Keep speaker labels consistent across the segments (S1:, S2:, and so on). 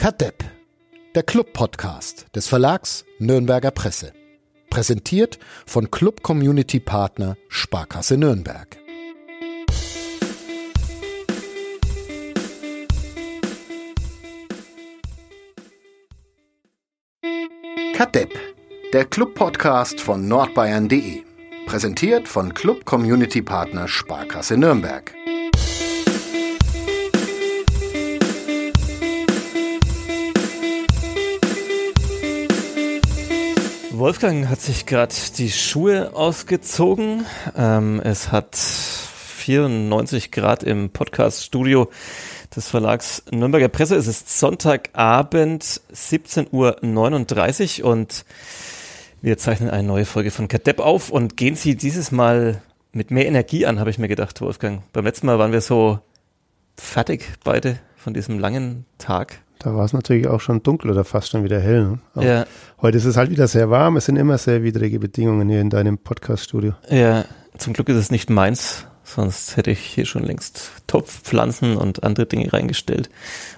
S1: Kadepp, der Club-Podcast des Verlags Nürnberger Presse. Präsentiert von Club Community Partner Sparkasse Nürnberg. Kadepp, der Club-Podcast von nordbayern.de. Präsentiert von Club Community Partner Sparkasse Nürnberg.
S2: Wolfgang hat sich gerade die Schuhe ausgezogen. Ähm, es hat 94 Grad im Podcast-Studio des Verlags Nürnberger Presse. Es ist Sonntagabend, 17.39 Uhr und wir zeichnen eine neue Folge von Kadepp auf und gehen sie dieses Mal mit mehr Energie an, habe ich mir gedacht, Wolfgang. Beim letzten Mal waren wir so fertig beide von diesem langen Tag.
S3: Da war es natürlich auch schon dunkel oder fast schon wieder hell.
S2: Ne? Ja.
S3: Heute ist es halt wieder sehr warm. Es sind immer sehr widrige Bedingungen hier in deinem Podcast-Studio.
S2: Ja, zum Glück ist es nicht meins. Sonst hätte ich hier schon längst Topfpflanzen und andere Dinge reingestellt.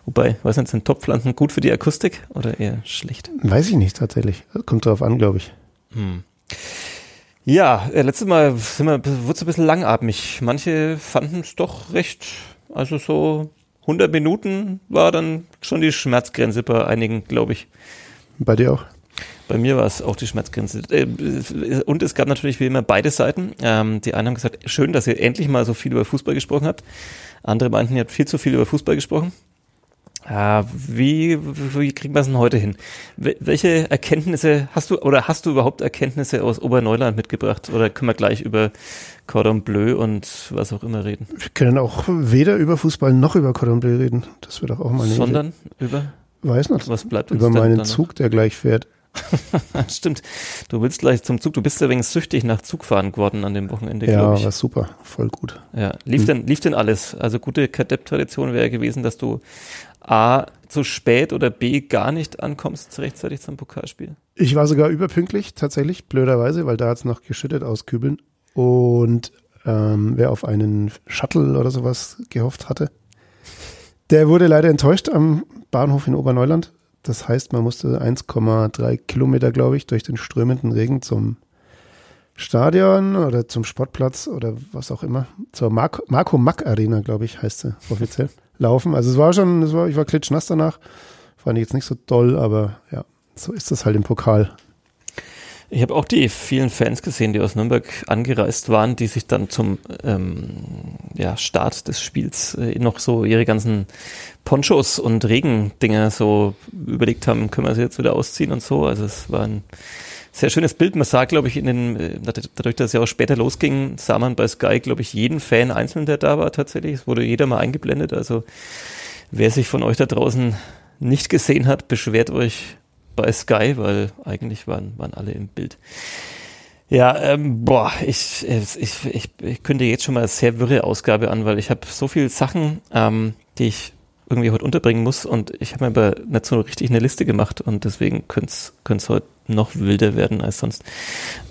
S2: Wobei, weiß nicht, sind Topfpflanzen gut für die Akustik oder eher schlecht?
S3: Weiß ich nicht tatsächlich. Kommt drauf an, glaube ich.
S2: Hm. Ja, äh, letztes Mal sind wir, wurde es ein bisschen langatmig. Manche fanden es doch recht, also so 100 Minuten war dann schon die Schmerzgrenze bei einigen, glaube ich.
S3: Bei dir auch?
S2: Bei mir war es auch die Schmerzgrenze. Äh, und es gab natürlich wie immer beide Seiten. Ähm, die einen haben gesagt, schön, dass ihr endlich mal so viel über Fußball gesprochen habt. Andere meinten, ihr habt viel zu viel über Fußball gesprochen. Äh, wie, wie kriegen wir es denn heute hin? Welche Erkenntnisse hast du oder hast du überhaupt Erkenntnisse aus Oberneuland mitgebracht? Oder können wir gleich über Cordon Bleu und was auch immer reden?
S3: Wir können auch weder über Fußball noch über Cordon Bleu reden. Das wird auch mal eine
S2: Sondern Idee. über?
S3: Weiß nicht.
S2: Was bleibt
S3: uns Über meinen Zug, der gleich fährt.
S2: Stimmt. Du willst gleich zum Zug. Du bist übrigens süchtig nach Zugfahren geworden an dem Wochenende,
S3: ja,
S2: glaube ich.
S3: Ja, war super. Voll gut.
S2: Ja. Lief, hm. denn, lief denn alles? Also gute Kadepp-Tradition wäre gewesen, dass du A, zu spät oder B, gar nicht ankommst rechtzeitig zum Pokalspiel.
S3: Ich war sogar überpünktlich, tatsächlich, blöderweise, weil da hat es noch geschüttet aus Kübeln. Und ähm, wer auf einen Shuttle oder sowas gehofft hatte, der wurde leider enttäuscht am Bahnhof in Oberneuland. Das heißt, man musste 1,3 Kilometer, glaube ich, durch den strömenden Regen zum Stadion oder zum Sportplatz oder was auch immer. Zur Marco, Marco Mack Arena, glaube ich, heißt sie offiziell, laufen. Also es war schon, es war, ich war klitschnass danach. Fand ich jetzt nicht so doll, aber ja, so ist das halt im Pokal.
S2: Ich habe auch die vielen Fans gesehen, die aus Nürnberg angereist waren, die sich dann zum ähm, ja, Start des Spiels äh, noch so ihre ganzen Ponchos und Regendinger so überlegt haben, können wir sie jetzt wieder ausziehen und so. Also es war ein sehr schönes Bild. Man sah, glaube ich, in den, äh, dadurch, dass es ja auch später losging, sah man bei Sky, glaube ich, jeden Fan einzeln, der da war tatsächlich. Es wurde jeder mal eingeblendet. Also wer sich von euch da draußen nicht gesehen hat, beschwert euch bei Sky, weil eigentlich waren, waren alle im Bild. Ja, ähm, boah, ich, ich, ich, ich kündige jetzt schon mal eine sehr wirre Ausgabe an, weil ich habe so viele Sachen, ähm, die ich irgendwie heute unterbringen muss und ich habe mir aber nicht so richtig eine Liste gemacht und deswegen könnte es heute noch wilder werden als sonst.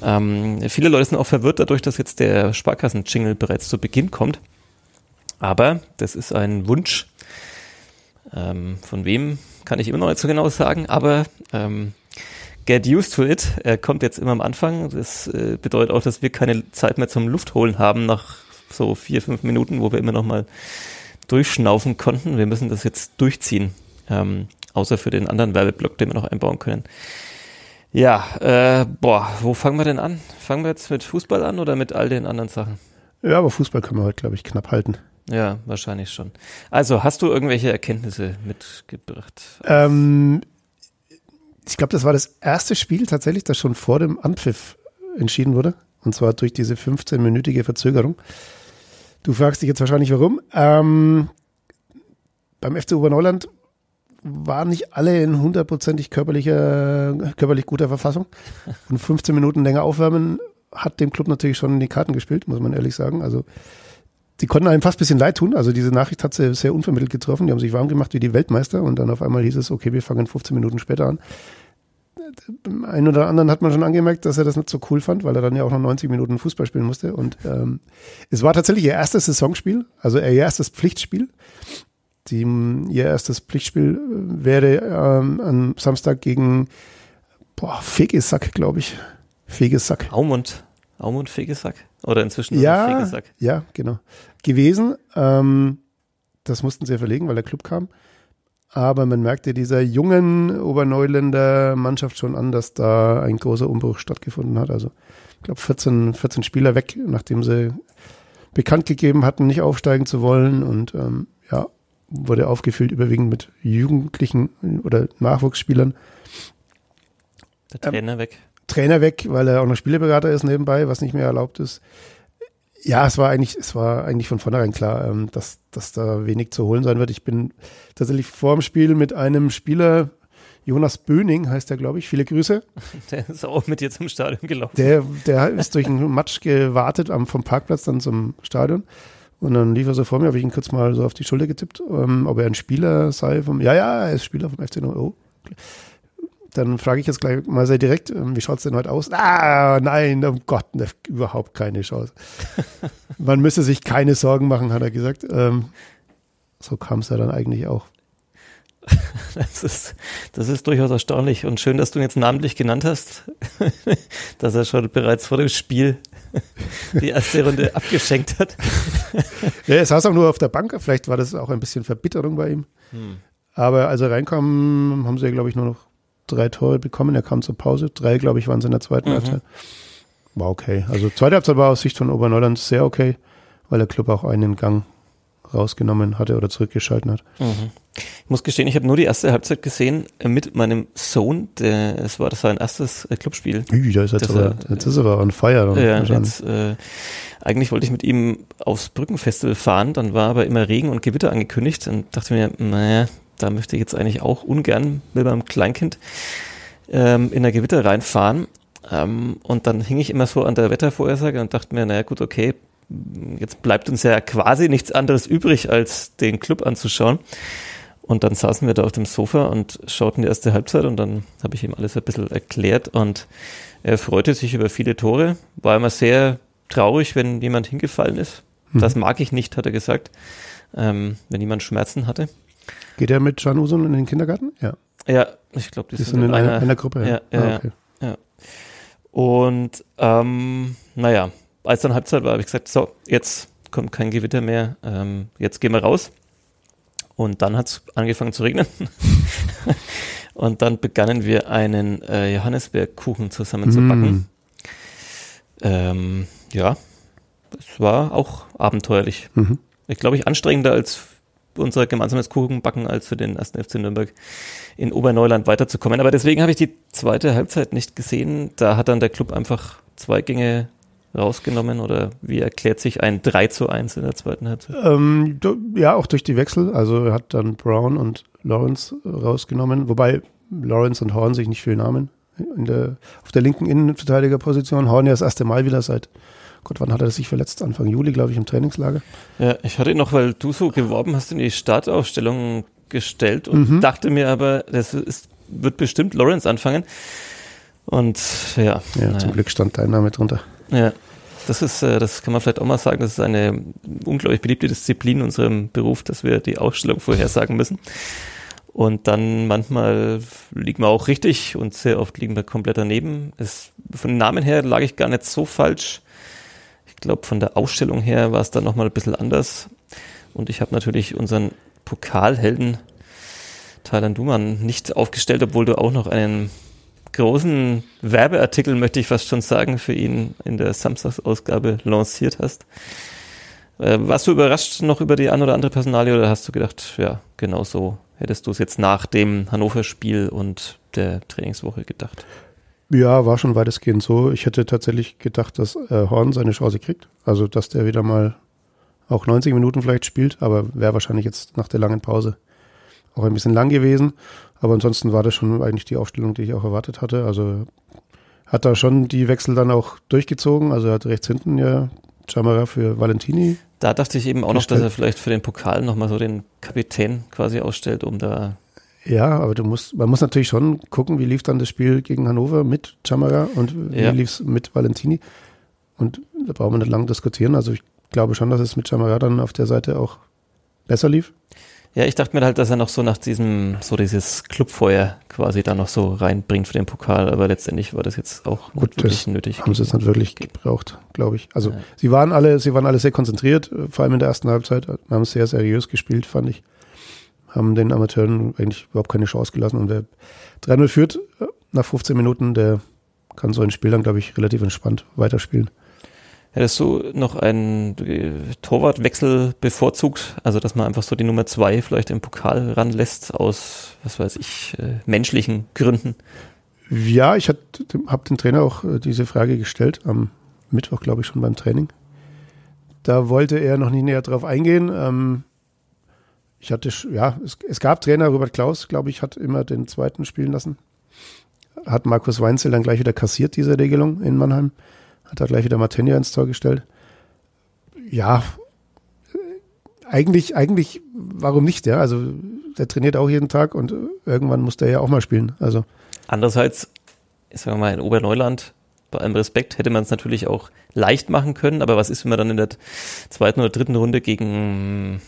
S2: Ähm, viele Leute sind auch verwirrt dadurch, dass jetzt der Sparkassen-Jingle bereits zu Beginn kommt. Aber das ist ein Wunsch. Ähm, von wem kann ich immer noch nicht so genau sagen, aber ähm, get used to it. Er kommt jetzt immer am Anfang. Das äh, bedeutet auch, dass wir keine Zeit mehr zum Luftholen haben nach so vier, fünf Minuten, wo wir immer noch mal durchschnaufen konnten. Wir müssen das jetzt durchziehen. Ähm, außer für den anderen Werbeblock, den wir noch einbauen können. Ja, äh, boah, wo fangen wir denn an? Fangen wir jetzt mit Fußball an oder mit all den anderen Sachen?
S3: Ja, aber Fußball können wir heute, glaube ich, knapp halten.
S2: Ja, wahrscheinlich schon. Also, hast du irgendwelche Erkenntnisse mitgebracht?
S3: Ähm, ich glaube, das war das erste Spiel tatsächlich, das schon vor dem Anpfiff entschieden wurde. Und zwar durch diese 15-minütige Verzögerung. Du fragst dich jetzt wahrscheinlich, warum. Ähm, beim FC Oberneuland waren nicht alle in hundertprozentig körperlich guter Verfassung. Und 15 Minuten länger aufwärmen hat dem Club natürlich schon in die Karten gespielt, muss man ehrlich sagen. Also die konnten einem fast ein bisschen leid tun. Also diese Nachricht hat sie sehr unvermittelt getroffen. Die haben sich warm gemacht wie die Weltmeister und dann auf einmal hieß es, okay, wir fangen 15 Minuten später an. Beim einen oder anderen hat man schon angemerkt, dass er das nicht so cool fand, weil er dann ja auch noch 90 Minuten Fußball spielen musste. Und ähm, es war tatsächlich ihr erstes Saisonspiel, also ihr erstes Pflichtspiel. die, ihr erstes Pflichtspiel äh, wäre ähm, am Samstag gegen boah, Fegesack, glaube ich. Fegesack.
S2: Aumund. Aumund Fegesack. Oder inzwischen
S3: ja,
S2: Fegesack.
S3: Ja, genau. Gewesen. Ähm, das mussten sie verlegen, weil der Club kam. Aber man merkte dieser jungen Oberneuländer Mannschaft schon an, dass da ein großer Umbruch stattgefunden hat. Also ich glaube 14, 14 Spieler weg, nachdem sie bekannt gegeben hatten, nicht aufsteigen zu wollen. Und ähm, ja, wurde aufgefüllt überwiegend mit Jugendlichen oder Nachwuchsspielern.
S2: Der Trainer ähm, weg.
S3: Trainer weg, weil er auch noch Spieleberater ist nebenbei, was nicht mehr erlaubt ist. Ja, es war eigentlich, es war eigentlich von vornherein klar, ähm, dass, dass da wenig zu holen sein wird. Ich bin tatsächlich vor dem Spiel mit einem Spieler, Jonas Böning heißt er, glaube ich. Viele Grüße.
S2: Der ist auch mit dir zum Stadion gelaufen.
S3: Der, der ist durch einen Matsch gewartet am, vom Parkplatz dann zum Stadion. Und dann lief er so vor mir, habe ich ihn kurz mal so auf die Schulter getippt, ähm, ob er ein Spieler sei vom, ja, ja, er ist Spieler vom FC Oh. Dann frage ich jetzt gleich mal sehr direkt, ähm, wie schaut es denn heute aus? Ah, nein, um Gott, ne, überhaupt keine Chance. Man müsse sich keine Sorgen machen, hat er gesagt. Ähm, so kam es ja dann eigentlich auch.
S2: Das ist, das ist durchaus erstaunlich und schön, dass du ihn jetzt namentlich genannt hast, dass er schon bereits vor dem Spiel die erste Runde abgeschenkt hat.
S3: Ja, er saß auch nur auf der Bank, vielleicht war das auch ein bisschen Verbitterung bei ihm. Hm. Aber als er reinkam, haben sie, glaube ich, nur noch drei Tore bekommen. Er kam zur Pause. Drei, glaube ich, waren es in der zweiten mhm. Halbzeit. War okay. Also zweite Halbzeit war aus Sicht von Oberneuland sehr okay, weil der Club auch einen Gang rausgenommen hatte oder zurückgeschalten hat.
S2: Mhm. Ich muss gestehen, ich habe nur die erste Halbzeit gesehen äh, mit meinem Sohn. Der, es war das sein erstes äh, Clubspiel.
S3: Ui, da ist jetzt, aber, er, jetzt ist er on fire.
S2: Ja, jetzt, äh, eigentlich wollte ich mit ihm aufs Brückenfestival fahren, dann war aber immer Regen und Gewitter angekündigt und dachte mir, naja, da möchte ich jetzt eigentlich auch ungern mit meinem Kleinkind ähm, in der Gewitter reinfahren. Ähm, und dann hing ich immer so an der Wettervorhersage und dachte mir, naja gut, okay, jetzt bleibt uns ja quasi nichts anderes übrig, als den Club anzuschauen. Und dann saßen wir da auf dem Sofa und schauten die erste Halbzeit und dann habe ich ihm alles ein bisschen erklärt und er freute sich über viele Tore, war immer sehr traurig, wenn jemand hingefallen ist. Mhm. Das mag ich nicht, hat er gesagt, ähm, wenn jemand Schmerzen hatte.
S3: Geht er mit Can Usun in den Kindergarten?
S2: Ja. Ja, ich glaube, die,
S3: die, sind in, in einer, einer, Gruppe.
S2: Ja, ja, ah, okay. ja. Und ähm, naja, als dann Halbzeit war, habe ich gesagt, so, jetzt kommt kein Gewitter mehr, ähm, jetzt gehen wir raus. Und dann hat es angefangen zu regnen. und dann begannen wir einen äh, Johannisbeerkuchen zusammen mm. zu backen. Ähm, ja, es war auch abenteuerlich. Mhm. Ich glaube, ich anstrengender als unser gemeinsames Kuchenbacken, als für den ersten FC Nürnberg in Oberneuland weiterzukommen. Aber deswegen habe ich die zweite Halbzeit nicht gesehen. Da hat dann der Club einfach zwei Gänge rausgenommen oder wie erklärt sich ein 3 zu 1 in der zweiten Halbzeit?
S3: Ähm, ja, auch durch die Wechsel. Also er hat dann Brown und Lawrence rausgenommen, wobei Lawrence und Horn sich nicht viel nahmen. Der, auf der linken Innenverteidigerposition. Horn ja das erste Mal wieder seit, Gott, wann hat er sich verletzt? Anfang Juli, glaube ich, im Trainingslager.
S2: Ja, ich hatte noch, weil du so geworben hast, in die Startaufstellung gestellt und mhm. dachte mir aber, das ist, wird bestimmt Lawrence anfangen. Und ja.
S3: Ja, naja. zum Glück stand dein Name drunter.
S2: Ja, das ist, äh, das kann man vielleicht auch mal sagen, das ist eine unglaublich beliebte Disziplin in unserem Beruf, dass wir die Ausstellung vorhersagen müssen. Und dann manchmal liegen wir auch richtig und sehr oft liegen wir komplett daneben. Es, von den Namen her lag ich gar nicht so falsch. Ich glaube, von der Ausstellung her war es dann nochmal ein bisschen anders. Und ich habe natürlich unseren Pokalhelden Thailand Duman nicht aufgestellt, obwohl du auch noch einen großen Werbeartikel, möchte ich fast schon sagen, für ihn in der Samstagsausgabe lanciert hast. Äh, warst du überrascht noch über die ein oder andere Personalie oder hast du gedacht, ja, genau so hättest du es jetzt nach dem Hannover-Spiel und der Trainingswoche gedacht?
S3: Ja, war schon weitestgehend so. Ich hätte tatsächlich gedacht, dass äh, Horn seine Chance kriegt. Also, dass der wieder mal auch 90 Minuten vielleicht spielt, aber wäre wahrscheinlich jetzt nach der langen Pause auch ein bisschen lang gewesen. Aber ansonsten war das schon eigentlich die Aufstellung, die ich auch erwartet hatte. Also hat da schon die Wechsel dann auch durchgezogen. Also er hat rechts hinten ja Chamara für Valentini.
S2: Da dachte ich eben auch gestellt. noch, dass er vielleicht für den Pokal nochmal so den Kapitän quasi ausstellt, um da.
S3: Ja, aber du musst, man muss natürlich schon gucken, wie lief dann das Spiel gegen Hannover mit Chamara und wie ja. lief es mit Valentini. Und da brauchen wir nicht lange diskutieren. Also ich glaube schon, dass es mit Chamara dann auf der Seite auch besser lief.
S2: Ja, ich dachte mir halt, dass er noch so nach diesem, so dieses Clubfeuer quasi da noch so reinbringt für den Pokal, aber letztendlich war das jetzt auch
S3: Gut,
S2: nicht wirklich nötig.
S3: Haben sie es nicht wirklich gebraucht, glaube ich. Also
S2: Ja.
S3: sie waren alle, sie waren alle sehr konzentriert, vor allem in der ersten Halbzeit, haben sehr seriös gespielt, fand ich. Haben den Amateuren eigentlich überhaupt keine Chance gelassen. Und wer 3-0 führt äh, nach 15 Minuten, der kann so ein Spiel dann, glaube ich, relativ entspannt weiterspielen.
S2: Hättest du noch einen äh, Torwartwechsel bevorzugt? Also, dass man einfach so die Nummer zwei vielleicht im Pokal ranlässt aus, was weiß ich, äh, menschlichen Gründen?
S3: Ja, ich habe den Trainer auch diese Frage gestellt, am Mittwoch, glaube ich, schon beim Training. Da wollte er noch nicht näher drauf eingehen. Ähm, ich hatte, ja, es, es gab Trainer, Robert Klaus, glaube ich, hat immer den zweiten spielen lassen. Hat Markus Weinzel dann gleich wieder kassiert, diese Regelung in Mannheim. Hat da gleich wieder Martinia ins Tor gestellt. Ja, äh, eigentlich, eigentlich, warum nicht, ja? Also, der trainiert auch jeden Tag und äh, irgendwann muss der ja auch mal spielen. Also,
S2: Andererseits, ich sag mal, in Oberneuland, bei allem Respekt, hätte man es natürlich auch leicht machen können, aber was ist, wenn man dann in der zweiten oder dritten Runde gegen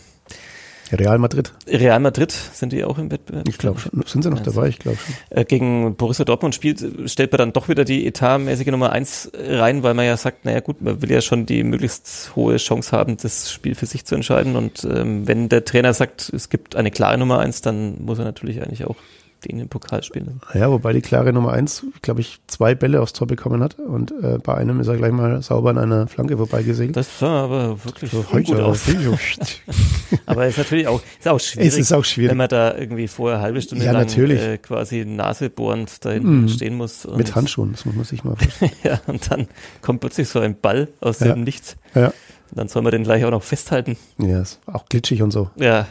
S3: Real Madrid.
S2: Real Madrid, sind die auch im Wettbewerb?
S3: Ich glaube schon. Sind sie noch dabei? Ich glaube schon.
S2: äh, gegen Borussia Dortmund spielt, stellt man dann doch wieder die etatmäßige Nummer eins rein, weil man ja sagt, naja gut, man will ja schon die möglichst hohe Chance haben, das Spiel für sich zu entscheiden. Und ähm, wenn der Trainer sagt, es gibt eine klare Nummer eins, dann muss er natürlich eigentlich auch den im Pokal spielen.
S3: Ja, wobei die klare Nummer eins, glaube ich, zwei Bälle aufs Tor bekommen hat und äh, bei einem ist er gleich mal sauber an einer Flanke vorbeigesegelt.
S2: Das sah aber wirklich
S3: So,
S2: gut aus. Aber ist natürlich auch, ist auch schwierig.
S3: es ist auch
S2: wenn
S3: schwierig.
S2: man da irgendwie vorher halbe Stunde
S3: Ja,
S2: lang
S3: natürlich.
S2: Äh, quasi nasebohrend da hinten
S3: Mhm.
S2: stehen muss.
S3: Mit Handschuhen, das muss man sich mal vorstellen.
S2: Ja, und dann kommt plötzlich so ein Ball aus
S3: Ja.
S2: dem Nichts.
S3: Ja.
S2: Und dann soll man den gleich auch noch festhalten.
S3: ja, ist auch glitschig und so.
S2: Ja,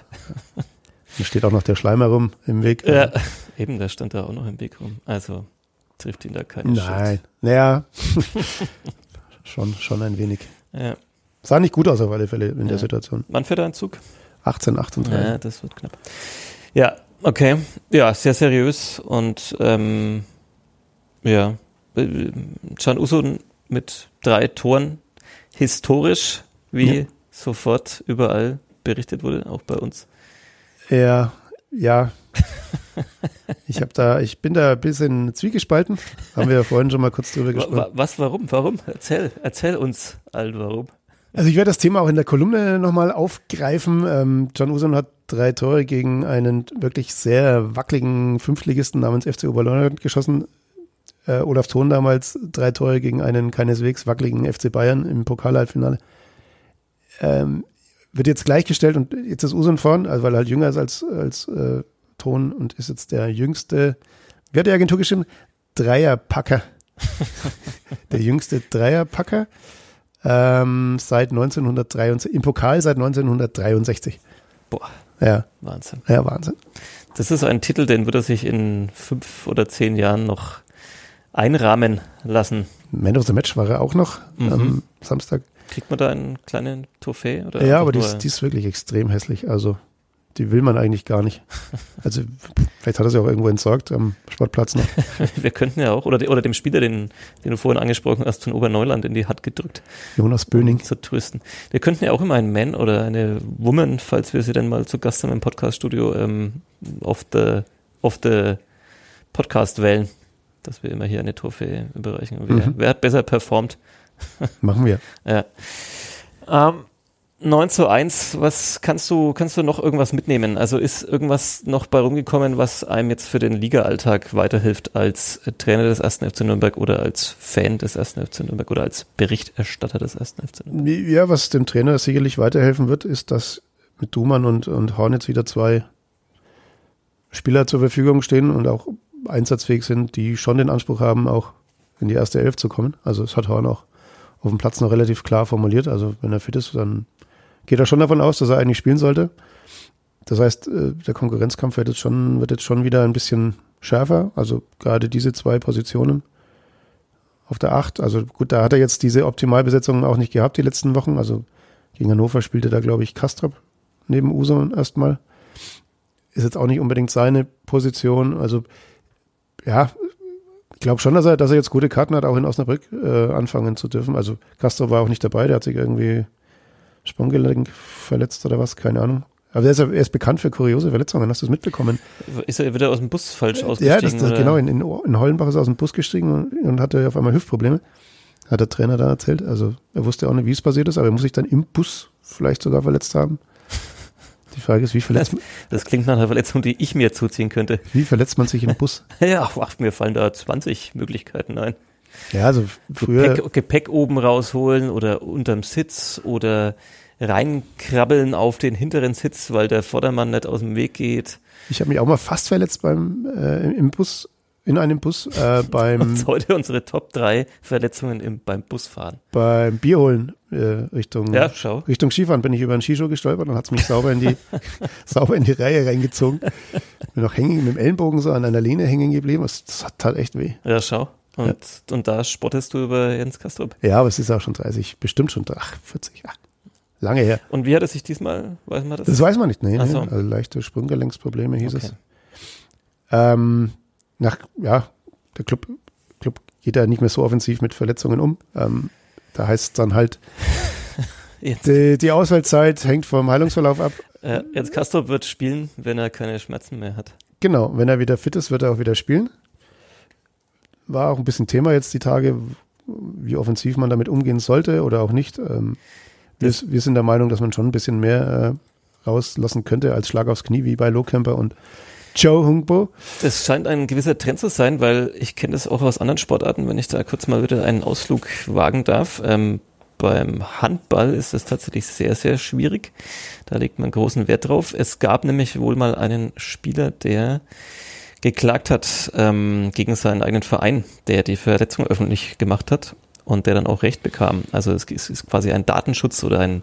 S3: Da steht auch noch der Schleimer rum im Weg.
S2: ja. eben, der stand da auch noch im Weg rum. Also trifft ihn da keine
S3: Nein. Naja. schon, schon ein wenig.
S2: Ja.
S3: Sah nicht gut aus auf alle Fälle in der
S2: Ja.
S3: Situation.
S2: Wann fährt er einen Zug?
S3: 18, 38.
S2: Ja, das wird knapp. Ja, okay. Ja, sehr seriös und ähm, ja, Can Usun mit drei Toren historisch, wie
S3: Ja.
S2: sofort überall berichtet wurde, auch bei uns.
S3: Ja, ja. Ich habe da, ich bin da ein bisschen zwiegespalten. Haben wir ja vorhin schon mal kurz drüber gesprochen.
S2: wa- Was, warum, warum? Erzähl, erzähl uns all warum.
S3: Also ich werde das Thema auch in der Kolumne nochmal aufgreifen. Ähm, John Usun hat drei Tore gegen einen wirklich sehr wackeligen Fünftligisten namens FC Oberleutnant geschossen. Äh, Olaf Thon damals drei Tore gegen einen keineswegs wackeligen FC Bayern im Pokalhalbfinale. Ähm, wird jetzt gleichgestellt und jetzt ist Usun vorn, also weil er halt jünger ist als, als äh, Thon und ist jetzt der jüngste, wie hat die Agentur geschrieben? Dreierpacker. der jüngste Dreierpacker. Ähm, seit 1963, im Pokal seit 1963.
S2: Boah,
S3: Ja,
S2: Wahnsinn.
S3: ja, Wahnsinn.
S2: Das ist ein Titel, den wird er sich in fünf oder zehn Jahren noch einrahmen lassen.
S3: Man of the Match war er auch noch
S2: Mhm.
S3: am Samstag.
S2: Kriegt man da einen kleinen Trophäe? Oder
S3: Ja, aber die ist, die ist wirklich extrem hässlich. Also, die will man eigentlich gar nicht. Also, vielleicht hat er sie auch irgendwo entsorgt am Sportplatz noch.
S2: Wir könnten ja auch, oder, de- oder dem Spieler, den, den du vorhin angesprochen hast, von Oberneuland in die Hand gedrückt,
S3: Jonas Böning.
S2: um zu trösten. Wir könnten ja auch immer einen Man oder eine Woman, falls wir sie dann mal zu Gast haben im Podcaststudio, ähm, auf the, auf Podcast wählen, dass wir immer hier eine Trophäe überreichen. Wer,
S3: Mhm.
S2: wer hat besser performt?
S3: Machen wir.
S2: Ja. Ähm, 9 zu 1, was kannst du, kannst du noch irgendwas mitnehmen? Also ist irgendwas noch bei rumgekommen, was einem jetzt für den Liga-Alltag weiterhilft als Trainer des 1. FC Nürnberg oder als Fan des 1. FC Nürnberg oder als Berichterstatter des 1. FC Nürnberg?
S3: Ja, was dem Trainer sicherlich weiterhelfen wird, ist, dass mit Dumann und, und Hornitz wieder zwei Spieler zur Verfügung stehen und auch einsatzfähig sind, die schon den Anspruch haben, auch in die erste Elf zu kommen. Also es hat Horn auch auf dem Platz noch relativ klar formuliert. Also wenn er fit ist, dann geht er schon davon aus, dass er eigentlich spielen sollte. Das heißt, äh, der Konkurrenzkampf wird jetzt schon, wird jetzt schon wieder ein bisschen schärfer. Also gerade diese zwei Positionen auf der Acht. Also gut, da hat er jetzt diese Optimalbesetzung auch nicht gehabt die letzten Wochen. Also gegen Hannover spielte da, glaube ich, Kastrop neben Uso erstmal. Ist jetzt auch nicht unbedingt seine Position. Also ja, glaube schon, dass er, dass er jetzt gute Karten hat, auch in Osnabrück äh, anfangen zu dürfen. Also Castro war auch nicht dabei, der hat sich irgendwie Sprunggelenk verletzt oder was, keine Ahnung. Aber er ist, er ist bekannt für kuriose Verletzungen. Hast du es mitbekommen?
S2: Ist er wieder aus dem Bus falsch ausgestiegen?
S3: Ja, das, das, genau. In, in, in Hollenbach ist er aus dem Bus gestiegen und, und hatte auf einmal Hüftprobleme. Hat der Trainer da erzählt. Also er wusste auch nicht, wie es passiert ist, aber er muss sich dann im Bus vielleicht sogar verletzt haben. Die Frage ist, wie verletzt
S2: man. Das klingt nach einer Verletzung, die ich mir zuziehen könnte.
S3: Wie verletzt man sich im Bus?
S2: ja, ach, mir fallen da 20 Möglichkeiten ein.
S3: Ja, also früher.
S2: Gepäck, Gepäck oben rausholen oder unterm Sitz oder reinkrabbeln auf den hinteren Sitz, weil der Vordermann nicht aus dem Weg geht.
S3: Ich habe mich auch mal fast verletzt beim äh, im Bus, in einem Bus, äh, beim.
S2: Und heute unsere Top 3 Verletzungen im, beim Busfahren.
S3: Beim Bierholen äh, Richtung,
S2: ja.
S3: Richtung Skifahren bin ich über einen Skischuh gestolpert und hat es mich sauber in die sauber in die Reihe reingezogen. Bin noch hängen mit dem Ellenbogen so an einer Lehne hängen geblieben. Das, das hat halt echt weh.
S2: Ja, schau. Und, ja. und da spottest du über Jens Kastrup.
S3: Ja, aber es ist auch schon 30, bestimmt schon ach, 40, ach, lange her.
S2: Und wie hat es sich diesmal, weiß man das?
S3: Das weiß man nicht, nee, nee. So. Also leichte Sprunggelenksprobleme hieß okay. es. Ähm, nach, ja, der Club, Club geht ja nicht mehr so offensiv mit Verletzungen um. Ähm, da heißt es dann halt, die, die, Auswahlzeit hängt vom Heilungsverlauf ab.
S2: Äh, Jens Kastrup wird spielen, wenn er keine Schmerzen mehr hat.
S3: Genau, wenn er wieder fit ist, wird er auch wieder spielen war auch ein bisschen Thema jetzt die Tage, wie offensiv man damit umgehen sollte oder auch nicht. Ähm, wir, wir, sind der Meinung, dass man schon ein bisschen mehr äh, rauslassen könnte als Schlag aufs Knie, wie bei Lohkemper und Joe Hungbo.
S2: Das scheint ein gewisser Trend zu sein, weil ich kenne das auch aus anderen Sportarten, wenn ich da kurz mal wieder einen Ausflug wagen darf. Ähm, beim Handball ist es tatsächlich sehr, sehr schwierig. Da legt man großen Wert drauf. Es gab nämlich wohl mal einen Spieler, der geklagt hat ähm, gegen seinen eigenen Verein, der die Verletzung öffentlich gemacht hat und der dann auch Recht bekam. Also es ist quasi ein Datenschutz oder ein,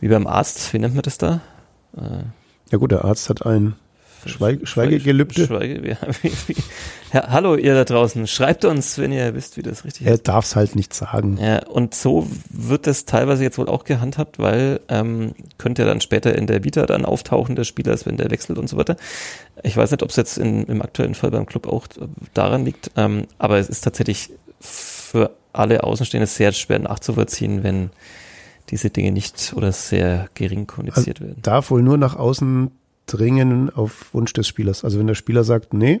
S2: wie beim Arzt, wie nennt man das da?
S3: Äh, ja gut, der Arzt hat ein Schweig Schweigegelübde.
S2: Schweige, ja, wie, wie. Ja, hallo ihr da draußen, schreibt uns, wenn ihr wisst, wie das richtig
S3: er ist. Er darf es halt nicht sagen.
S2: Ja, und so wird das teilweise jetzt wohl auch gehandhabt, weil ähm, könnte ja dann später in der Vita dann auftauchen des Spielers, wenn der wechselt und so weiter. Ich weiß nicht, ob es jetzt in, im aktuellen Fall beim Club auch daran liegt, ähm, aber es ist tatsächlich für alle Außenstehende sehr schwer nachzuvollziehen, wenn diese Dinge nicht oder sehr gering kommuniziert
S3: also
S2: werden.
S3: Darf wohl nur nach außen dringen auf Wunsch des Spielers. Also wenn der Spieler sagt, nee,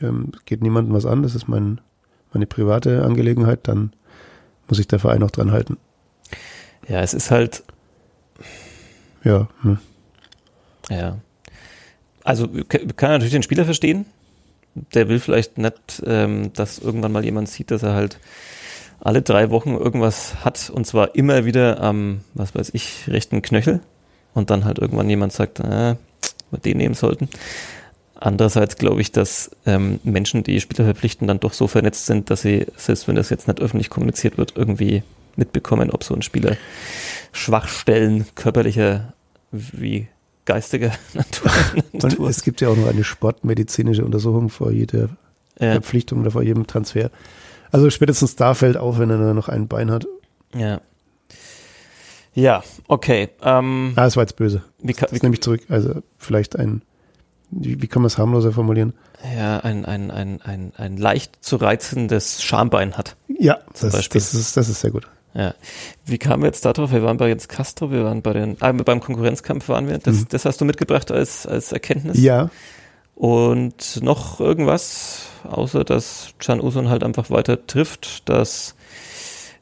S3: ähm, geht niemandem was an, das ist mein, meine private Angelegenheit, dann muss sich der Verein auch dran halten.
S2: Ja, es ist halt.
S3: Ja. Hm.
S2: Ja. Also kann natürlich den Spieler verstehen. Der will vielleicht nicht, ähm, dass irgendwann mal jemand sieht, dass er halt alle drei Wochen irgendwas hat und zwar immer wieder am, was weiß ich, rechten Knöchel und dann halt irgendwann jemand sagt, äh, wir den nehmen sollten. Andererseits glaube ich, dass ähm, Menschen, die Spieler verpflichten, dann doch so vernetzt sind, dass sie, selbst wenn das jetzt nicht öffentlich kommuniziert wird, irgendwie mitbekommen, ob so ein Spieler Schwachstellen körperlicher wie geistiger Natur.
S3: Und es gibt ja auch noch eine sportmedizinische Untersuchung vor jeder ja. Verpflichtung oder vor jedem Transfer. Also spätestens da fällt auf, wenn er nur noch ein Bein hat.
S2: Ja. Ja, okay. Ähm,
S3: ah, das war jetzt böse. Wie kann, das nehme ich zurück. Also vielleicht ein, wie, wie kann man es harmloser formulieren?
S2: Ja, ein, ein, ein, ein, ein leicht zu reizendes Schambein hat.
S3: Ja, das, das, ist, das ist sehr gut.
S2: Ja. Wie kamen wir jetzt darauf? Wir waren bei Jens Castro, wir waren bei den, ah, beim Konkurrenzkampf waren wir. Das, mhm. das hast du mitgebracht als, als Erkenntnis?
S3: Ja.
S2: Und noch irgendwas, außer dass Chan Usun halt einfach weiter trifft, dass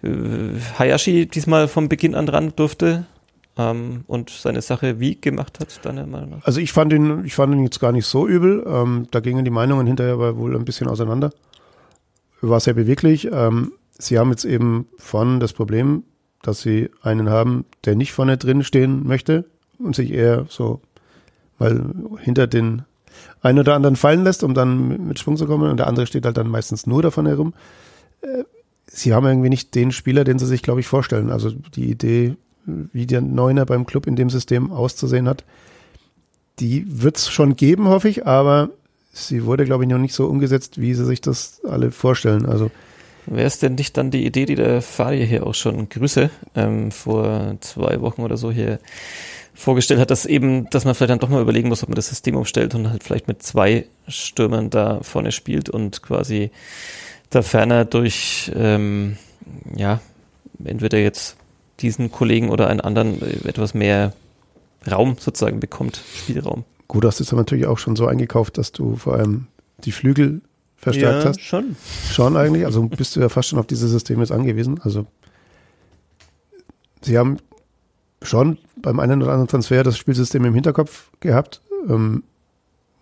S2: Hayashi diesmal vom Beginn an ran durfte ähm, und seine Sache wie gemacht hat, deiner Meinung nach?
S3: Also ich fand ihn, ich fand ihn jetzt gar nicht so übel. Ähm, da gingen die Meinungen hinterher aber wohl ein bisschen auseinander. War sehr beweglich. Ähm, sie haben jetzt eben vorne das Problem, dass sie einen haben, der nicht vorne drin stehen möchte und sich eher so mal hinter den einen oder anderen fallen lässt, um dann mit Schwung zu kommen. Und der andere steht halt dann meistens nur davon herum. Äh, sie haben irgendwie nicht den Spieler, den sie sich, glaube ich, vorstellen. Also die Idee, wie der Neuner beim Club in dem System auszusehen hat, die wird es schon geben, hoffe ich, aber sie wurde, glaube ich, noch nicht so umgesetzt, wie sie sich das alle vorstellen. Also
S2: Wäre es denn nicht dann die Idee, die der Fadi hier auch schon Grüße ähm, vor zwei Wochen oder so hier vorgestellt hat, dass eben, dass man vielleicht dann doch mal überlegen muss, ob man das System umstellt und halt vielleicht mit zwei Stürmern da vorne spielt und quasi da ferner durch, ähm, ja, entweder jetzt diesen Kollegen oder einen anderen etwas mehr Raum sozusagen bekommt, Spielraum.
S3: Gut, hast du es aber natürlich auch schon so eingekauft, dass du vor allem die Flügel verstärkt
S2: ja,
S3: hast.
S2: schon.
S3: Schon eigentlich. Also bist du ja fast schon auf diese Systeme jetzt angewiesen. Also sie haben schon beim einen oder anderen Transfer das Spielsystem im Hinterkopf gehabt. Ähm,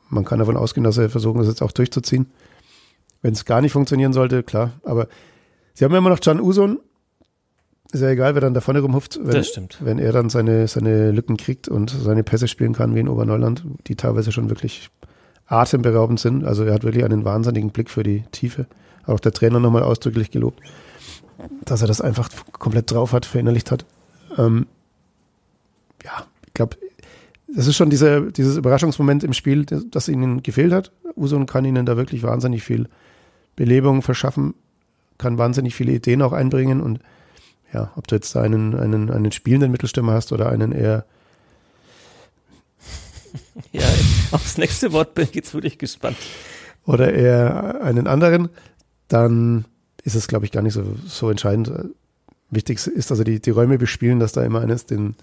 S3: man kann davon ausgehen, dass sie versuchen, das jetzt auch durchzuziehen. Wenn es gar nicht funktionieren sollte, klar. Aber sie haben ja immer noch Can Uson. Ist ja egal, wer dann da vorne rumhupft, wenn,
S2: Das stimmt.
S3: wenn er dann seine, seine Lücken kriegt und seine Pässe spielen kann wie in Oberneuland, die teilweise schon wirklich atemberaubend sind. Also er hat wirklich einen wahnsinnigen Blick für die Tiefe. Auch der Trainer nochmal ausdrücklich gelobt, dass er das einfach komplett drauf hat, verinnerlicht hat. Ähm, ja, ich glaube, das ist schon dieser, dieses Überraschungsmoment im Spiel, das, das ihnen gefehlt hat. Usun kann ihnen da wirklich wahnsinnig viel Belebung verschaffen, kann wahnsinnig viele Ideen auch einbringen und ja, ob du jetzt da einen, einen, einen spielenden Mittelstürmer hast oder einen eher
S2: Ja, aufs nächste Wort bin ich jetzt wirklich gespannt.
S3: oder eher einen anderen, dann ist es, glaube ich, gar nicht so, so entscheidend. Wichtig ist, dass er die, die Räume bespielen, dass da immer eines den,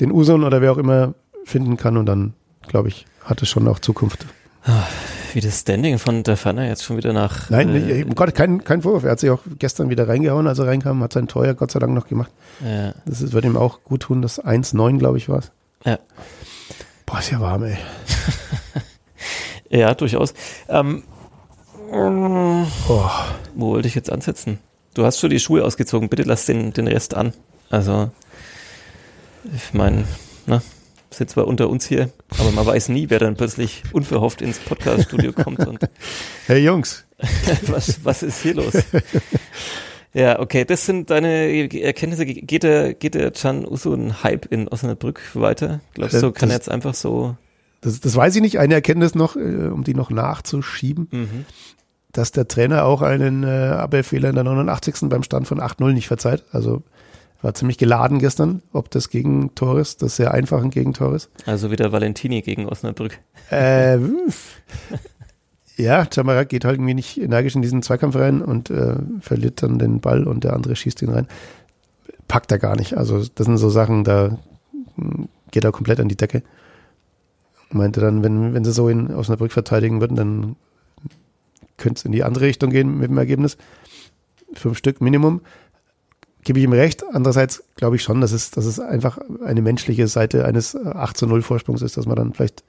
S3: den Uson oder wer auch immer finden kann und dann, glaube ich, hat es schon auch Zukunft.
S2: Wie das Standing von der Ferner jetzt schon wieder nach.
S3: Nein,
S2: äh,
S3: um Gott, kein, kein Vorwurf. Er hat sich auch gestern wieder reingehauen, als er reinkam, hat sein Tor ja Gott sei Dank noch gemacht.
S2: ja,
S3: Das ist, wird ihm auch gut tun, das 1-9, glaube ich, war es.
S2: ja.
S3: Boah, ist ja warm, ey.
S2: ja, durchaus. Ähm,
S3: Oh,
S2: wo wollte ich jetzt ansetzen? Du hast schon die Schuhe ausgezogen, bitte lass den, den Rest an. Also, ich meine, ne, sind zwar unter uns hier, aber man weiß nie, wer dann plötzlich unverhofft ins Podcast-Studio kommt und
S3: hey Jungs,
S2: was, was ist hier los? Ja, okay, das sind deine Erkenntnisse. Geht der, geht der Can Usun Hype in Osnabrück weiter? Glaubst du,
S3: Das-
S2: kann er
S3: das-
S2: jetzt einfach so,
S3: das, das weiß ich nicht. Eine Erkenntnis noch, äh, um die noch nachzuschieben,
S2: mhm.
S3: dass der Trainer auch einen äh, Abwehrfehler in der 89. beim Stand von 8-0 nicht verzeiht. Also war ziemlich geladen gestern, ob das Gegentor ist, das sehr einfachen Gegentor ist.
S2: also wieder Valentini gegen Osnabrück?
S3: Äh, ja, Chamara geht halt irgendwie nicht energisch in diesen Zweikampf rein und äh, verliert dann den Ball und der andere schießt ihn rein. Packt er gar nicht. Also das sind so Sachen, da mm, geht er komplett an die Decke. Meinte dann, wenn, wenn sie so in Osnabrück verteidigen würden, dann könnte es in die andere Richtung gehen mit dem Ergebnis. Fünf Stück Minimum. Gebe ich ihm recht. Andererseits glaube ich schon, dass es, dass es einfach eine menschliche Seite eines 8 zu 0 Vorsprungs ist, dass man dann vielleicht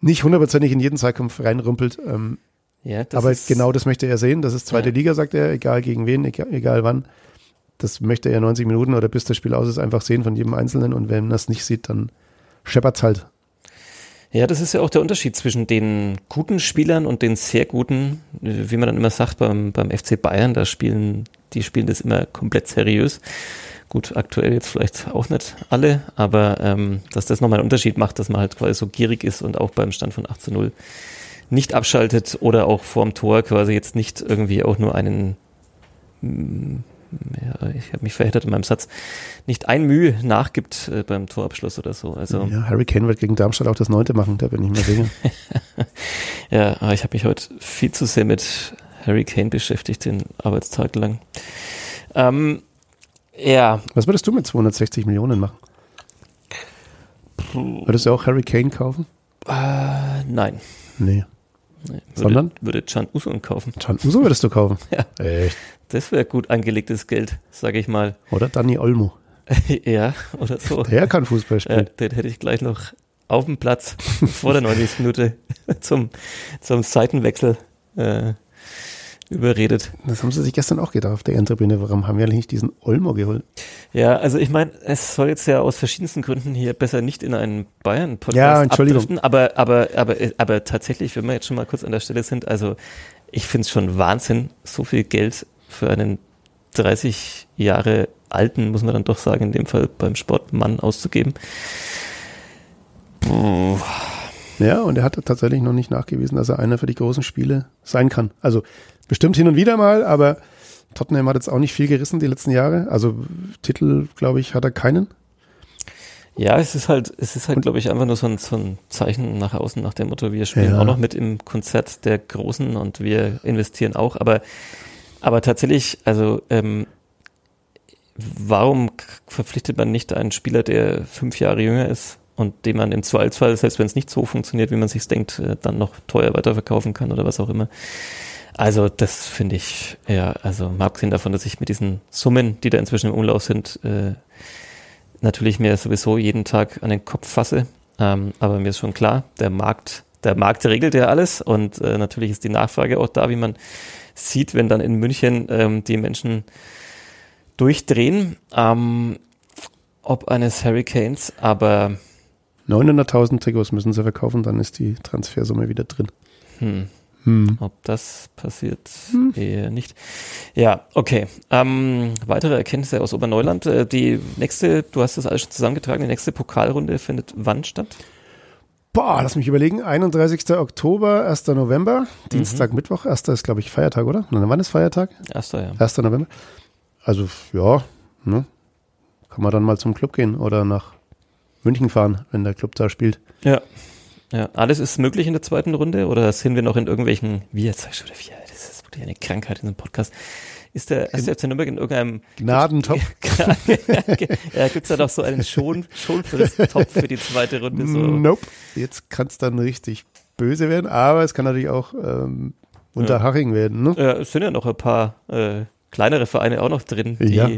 S3: nicht hundertprozentig in jeden Zweikampf reinrumpelt. Ähm,
S2: Ja, das
S3: aber
S2: ist,
S3: genau das möchte er sehen. Das ist zweite
S2: Ja.
S3: Liga, sagt er, egal gegen wen, egal, egal wann. Das möchte er 90 Minuten oder bis das Spiel aus ist, einfach sehen von jedem Einzelnen. Und wenn man das nicht sieht, dann scheppert's halt.
S2: Ja, das ist ja auch der Unterschied zwischen den guten Spielern und den sehr guten, wie man dann immer sagt beim, beim FC Bayern, da spielen, die spielen das immer komplett seriös. Gut, aktuell jetzt vielleicht auch nicht alle, aber ähm, dass das nochmal einen Unterschied macht, dass man halt quasi so gierig ist und auch beim Stand von 8 zu 0 nicht abschaltet oder auch vorm Tor quasi jetzt nicht irgendwie auch nur einen, mm, ja, ich habe mich verheddert in meinem Satz, nicht ein Mühe nachgibt äh, beim Torabschluss oder so. Also
S3: Ja, Harry Kane wird gegen Darmstadt auch das Neunte machen, da bin ich mir sicher.
S2: Ja, aber ich habe mich heute viel zu sehr mit Harry Kane beschäftigt, den Arbeitstag lang. Ähm, ja,
S3: Was würdest du mit 260 Millionen machen? Würdest du auch Harry Kane kaufen?
S2: äh, nein.
S3: Nee.
S2: Nee, würde,
S3: Sondern?
S2: Würde Can Usun kaufen.
S3: Can Uso würdest du kaufen.
S2: Ja.
S3: Echt?
S2: Das wäre gut angelegtes Geld, sage ich mal.
S3: Oder Danny Olmo.
S2: ja, oder so.
S3: Der kann Fußball
S2: Ja,
S3: spielen.
S2: den hätte ich gleich noch auf dem Platz vor der 90. Minute zum, zum Seitenwechsel äh, überredet.
S3: Das haben sie sich gestern auch gedacht auf der Endtribüne. Warum haben wir eigentlich nicht diesen Olmo geholt?
S2: Ja, also ich meine, es soll jetzt ja aus verschiedensten Gründen hier besser nicht in einen Bayern-Podcast
S3: Ja, Entschuldigung.
S2: aber, aber, aber, aber tatsächlich, wenn wir jetzt schon mal kurz an der Stelle sind, also ich finde es schon Wahnsinn, so viel Geld für einen 30 Jahre alten, muss man dann doch sagen, in dem Fall beim Sportmann auszugeben. Puh,
S3: Ja, und er hat tatsächlich noch nicht nachgewiesen, dass er einer für die großen Spiele sein kann. Also bestimmt hin und wieder mal, aber Tottenham hat jetzt auch nicht viel gerissen die letzten Jahre. Also Titel, glaube ich, hat er keinen.
S2: Ja, es ist halt, es ist halt, glaube ich, einfach nur so ein, so ein Zeichen nach außen, nach dem Motto, wir spielen
S3: Ja.
S2: auch noch mit im Konzert der Großen und wir investieren auch, aber, aber tatsächlich, also ähm, warum verpflichtet man nicht einen Spieler, der fünf Jahre jünger ist und den man im Zweifelsfall, selbst wenn es nicht so funktioniert, wie man sich denkt, äh, dann noch teuer weiterverkaufen kann oder was auch immer. Also das finde ich, ja, also mal abgesehen davon, dass ich mit diesen Summen, die da inzwischen im Umlauf sind, äh, natürlich mir sowieso jeden Tag an den Kopf fasse. Ähm, aber mir ist schon klar, der Markt, der Markt regelt ja alles und äh, natürlich ist die Nachfrage auch da, wie man sieht, wenn dann in München ähm, die Menschen durchdrehen, ähm, ob eines Hurricanes, aber
S3: 900.000 Trikots müssen sie verkaufen, dann ist die Transfersumme wieder drin.
S2: hm, hm. ob das passiert, hm. eher nicht. Ja, okay. Ähm, weitere Erkenntnisse aus Oberneuland. Äh, die nächste, du hast das alles schon zusammengetragen, die nächste Pokalrunde findet wann statt?
S3: Boah, lass mich überlegen. 31. Oktober, 1. November, Dienstag, mhm. Mittwoch. 1. ist, glaube ich, Feiertag, oder? Und wann ist Feiertag?
S2: 1. ja.
S3: 1. November. Also, ja, ne? kann man dann mal zum Club gehen oder nach München fahren, wenn der Club da spielt.
S2: Ja. Ja, alles ist möglich in der zweiten Runde oder sind wir noch in irgendwelchen, wie jetzt sag ich schon wieder, wie, das ist wirklich eine Krankheit in diesem Podcast. Ist der ist der FC Nürnberg in irgendeinem
S3: Gnadentopf?
S2: ja, gibt's da doch so einen schon schon für das Top für die zweite Runde so.
S3: Nope. Jetzt kann es dann richtig böse werden, aber es kann natürlich auch ähm, unter ja. Haching werden. Ne?
S2: Ja, es sind ja noch ein paar äh, kleinere Vereine auch noch drin, die ja.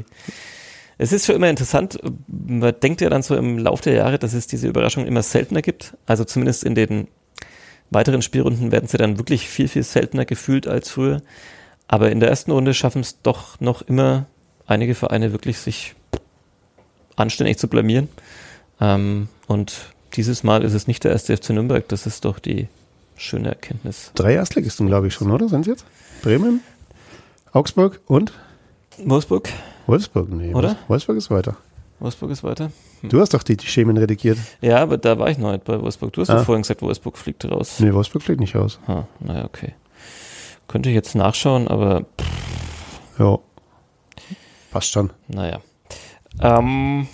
S2: Es ist schon immer interessant, man denkt ja dann so im Laufe der Jahre, dass es diese Überraschung immer seltener gibt. Also zumindest in den weiteren Spielrunden werden sie dann wirklich viel, viel seltener gefühlt als früher. Aber in der ersten Runde schaffen es doch noch immer einige Vereine wirklich sich anständig zu blamieren. Ähm, und dieses Mal ist es nicht der erste FC Nürnberg, das ist doch die schöne Erkenntnis.
S3: Drei Erstligisten, glaube ich schon, oder? Sind sie jetzt? Bremen, Augsburg und?
S2: Wolfsburg.
S3: Wolfsburg, nee.
S2: Oder?
S3: Wolfsburg ist weiter.
S2: Wolfsburg ist weiter.
S3: Hm. Du hast doch die, die Schemen redigiert.
S2: Ja, aber da war ich noch nicht bei Wolfsburg. Du hast ah. doch vorhin gesagt, Wolfsburg fliegt raus.
S3: Nee, Wolfsburg fliegt nicht raus.
S2: Ah, naja, okay. Könnte ich jetzt nachschauen, aber.
S3: Pff. Ja. Passt schon.
S2: Naja. Ähm,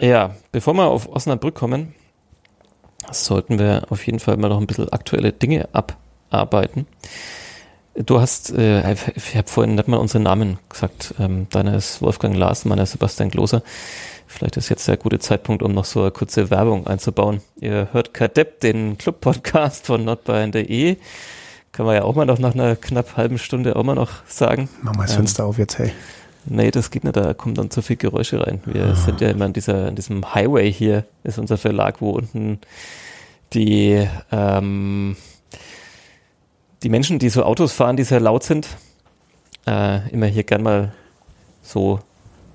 S2: ja, bevor wir auf Osnabrück kommen, sollten wir auf jeden Fall mal noch ein bisschen aktuelle Dinge abarbeiten. Du hast, äh, ich habe vorhin nicht mal unsere Namen gesagt. Ähm, deiner ist Wolfgang Lars, meiner ist Sebastian Gloser. Vielleicht ist jetzt der gute Zeitpunkt, um noch so eine kurze Werbung einzubauen. Ihr hört Kadepp, den Club-Podcast von notbayern.de. Kann man ja auch mal noch nach einer knapp halben Stunde auch mal noch sagen.
S3: Mach mal das Fenster ähm, auf jetzt, hey.
S2: Nee, das geht nicht, da kommen dann zu viel Geräusche rein. Wir ah. sind ja immer an, dieser, an diesem Highway hier, ist unser Verlag, wo unten die ähm, die Menschen, die so Autos fahren, die sehr laut sind, äh, immer hier gern mal so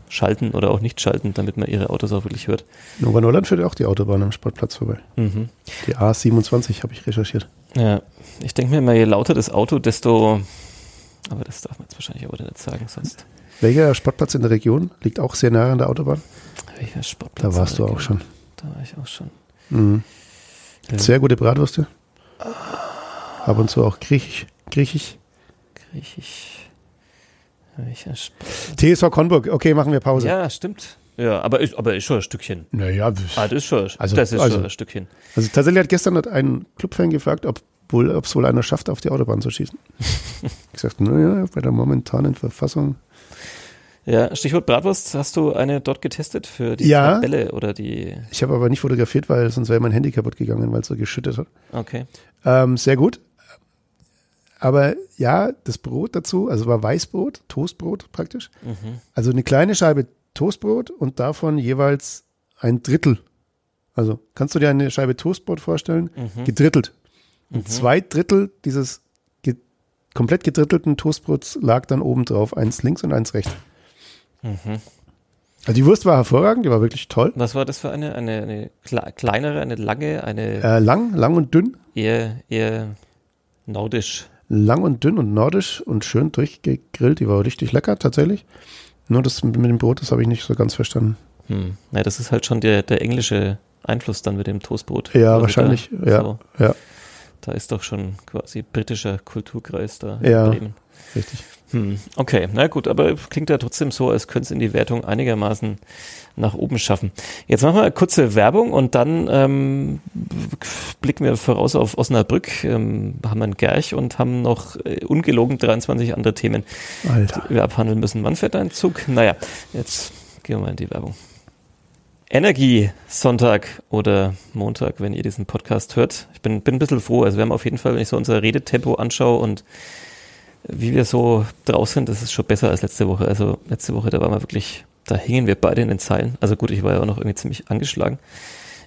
S2: schalten oder auch nicht schalten, damit man ihre Autos auch wirklich hört.
S3: Nova Neuland führt auch die Autobahn am Sportplatz vorbei. Mhm. Die A27 habe ich recherchiert.
S2: Ja, ich denke mir immer, je lauter das Auto, desto, aber das darf man jetzt wahrscheinlich aber nicht sagen, sonst.
S3: Welcher Sportplatz in der Region liegt auch sehr nah an der Autobahn?
S2: Welcher Sportplatz?
S3: Da warst du auch schon.
S2: Da war ich auch schon.
S3: Mhm. Sehr gute Bratwürste. Ab und zu auch griechisch. Griechisch.
S2: Griechisch.
S3: TSV Konburg. Okay, machen wir Pause.
S2: Ja, stimmt. Ja, aber ist, aber ist schon ein Stückchen.
S3: Naja,
S2: ah, das ist schon, also, das ist also, schon ein Stückchen.
S3: Also tatsächlich hat gestern ein Clubfan gefragt, ob wohl, ob es wohl einer schafft, auf die Autobahn zu schießen. ich gesagt, naja, bei der momentanen Verfassung.
S2: Ja, Stichwort Bratwurst, hast du eine dort getestet für die
S3: ja,
S2: Tabelle oder die?
S3: Ich habe aber nicht fotografiert, weil sonst wäre mein Handy kaputt gegangen, weil es so geschüttet hat.
S2: Okay.
S3: Ähm, sehr gut. Aber ja, das Brot dazu, also war Weißbrot, Toastbrot praktisch. Mhm. Also eine kleine Scheibe Toastbrot und davon jeweils ein Drittel. Also kannst du dir eine Scheibe Toastbrot vorstellen? Mhm. Gedrittelt. Und mhm. zwei Drittel dieses ge komplett gedrittelten Toastbrots lag dann oben drauf, eins links und eins rechts. Mhm. Also die Wurst war hervorragend, die war wirklich toll.
S2: Was war das für eine? Eine, eine kleinere, eine lange, eine.
S3: Äh, lang, lang und dünn.
S2: Eher, eher nordisch
S3: lang und dünn und nordisch und schön durchgegrillt. Die war richtig lecker tatsächlich. Nur das mit dem Brot, das habe ich nicht so ganz verstanden.
S2: Hm. Ja, das ist halt schon der, der englische Einfluss dann mit dem Toastbrot.
S3: Ja, also wahrscheinlich. Da, ja, so, ja.
S2: Da ist doch schon quasi britischer Kulturkreis da.
S3: Ja, richtig.
S2: Hm, okay, na gut, aber klingt ja trotzdem so, als könnte es in die Wertung einigermaßen nach oben schaffen. Jetzt machen wir eine kurze Werbung und dann ähm, blicken wir voraus auf Osnabrück, ähm, haben einen Gerch und haben noch äh, ungelogen 23 andere Themen,
S3: Alter.
S2: die wir abhandeln müssen. Wann fährt ein Zug? Naja, jetzt gehen wir mal in die Werbung. Energie Sonntag oder Montag, wenn ihr diesen Podcast hört. Ich bin, bin ein bisschen froh. Also wir haben auf jeden Fall, wenn ich so unser Redetempo anschaue und wie wir so draus sind, das ist schon besser als letzte Woche. Also letzte Woche, da waren wir wirklich, da hingen wir beide in den Zeilen. Also gut, ich war ja auch noch irgendwie ziemlich angeschlagen.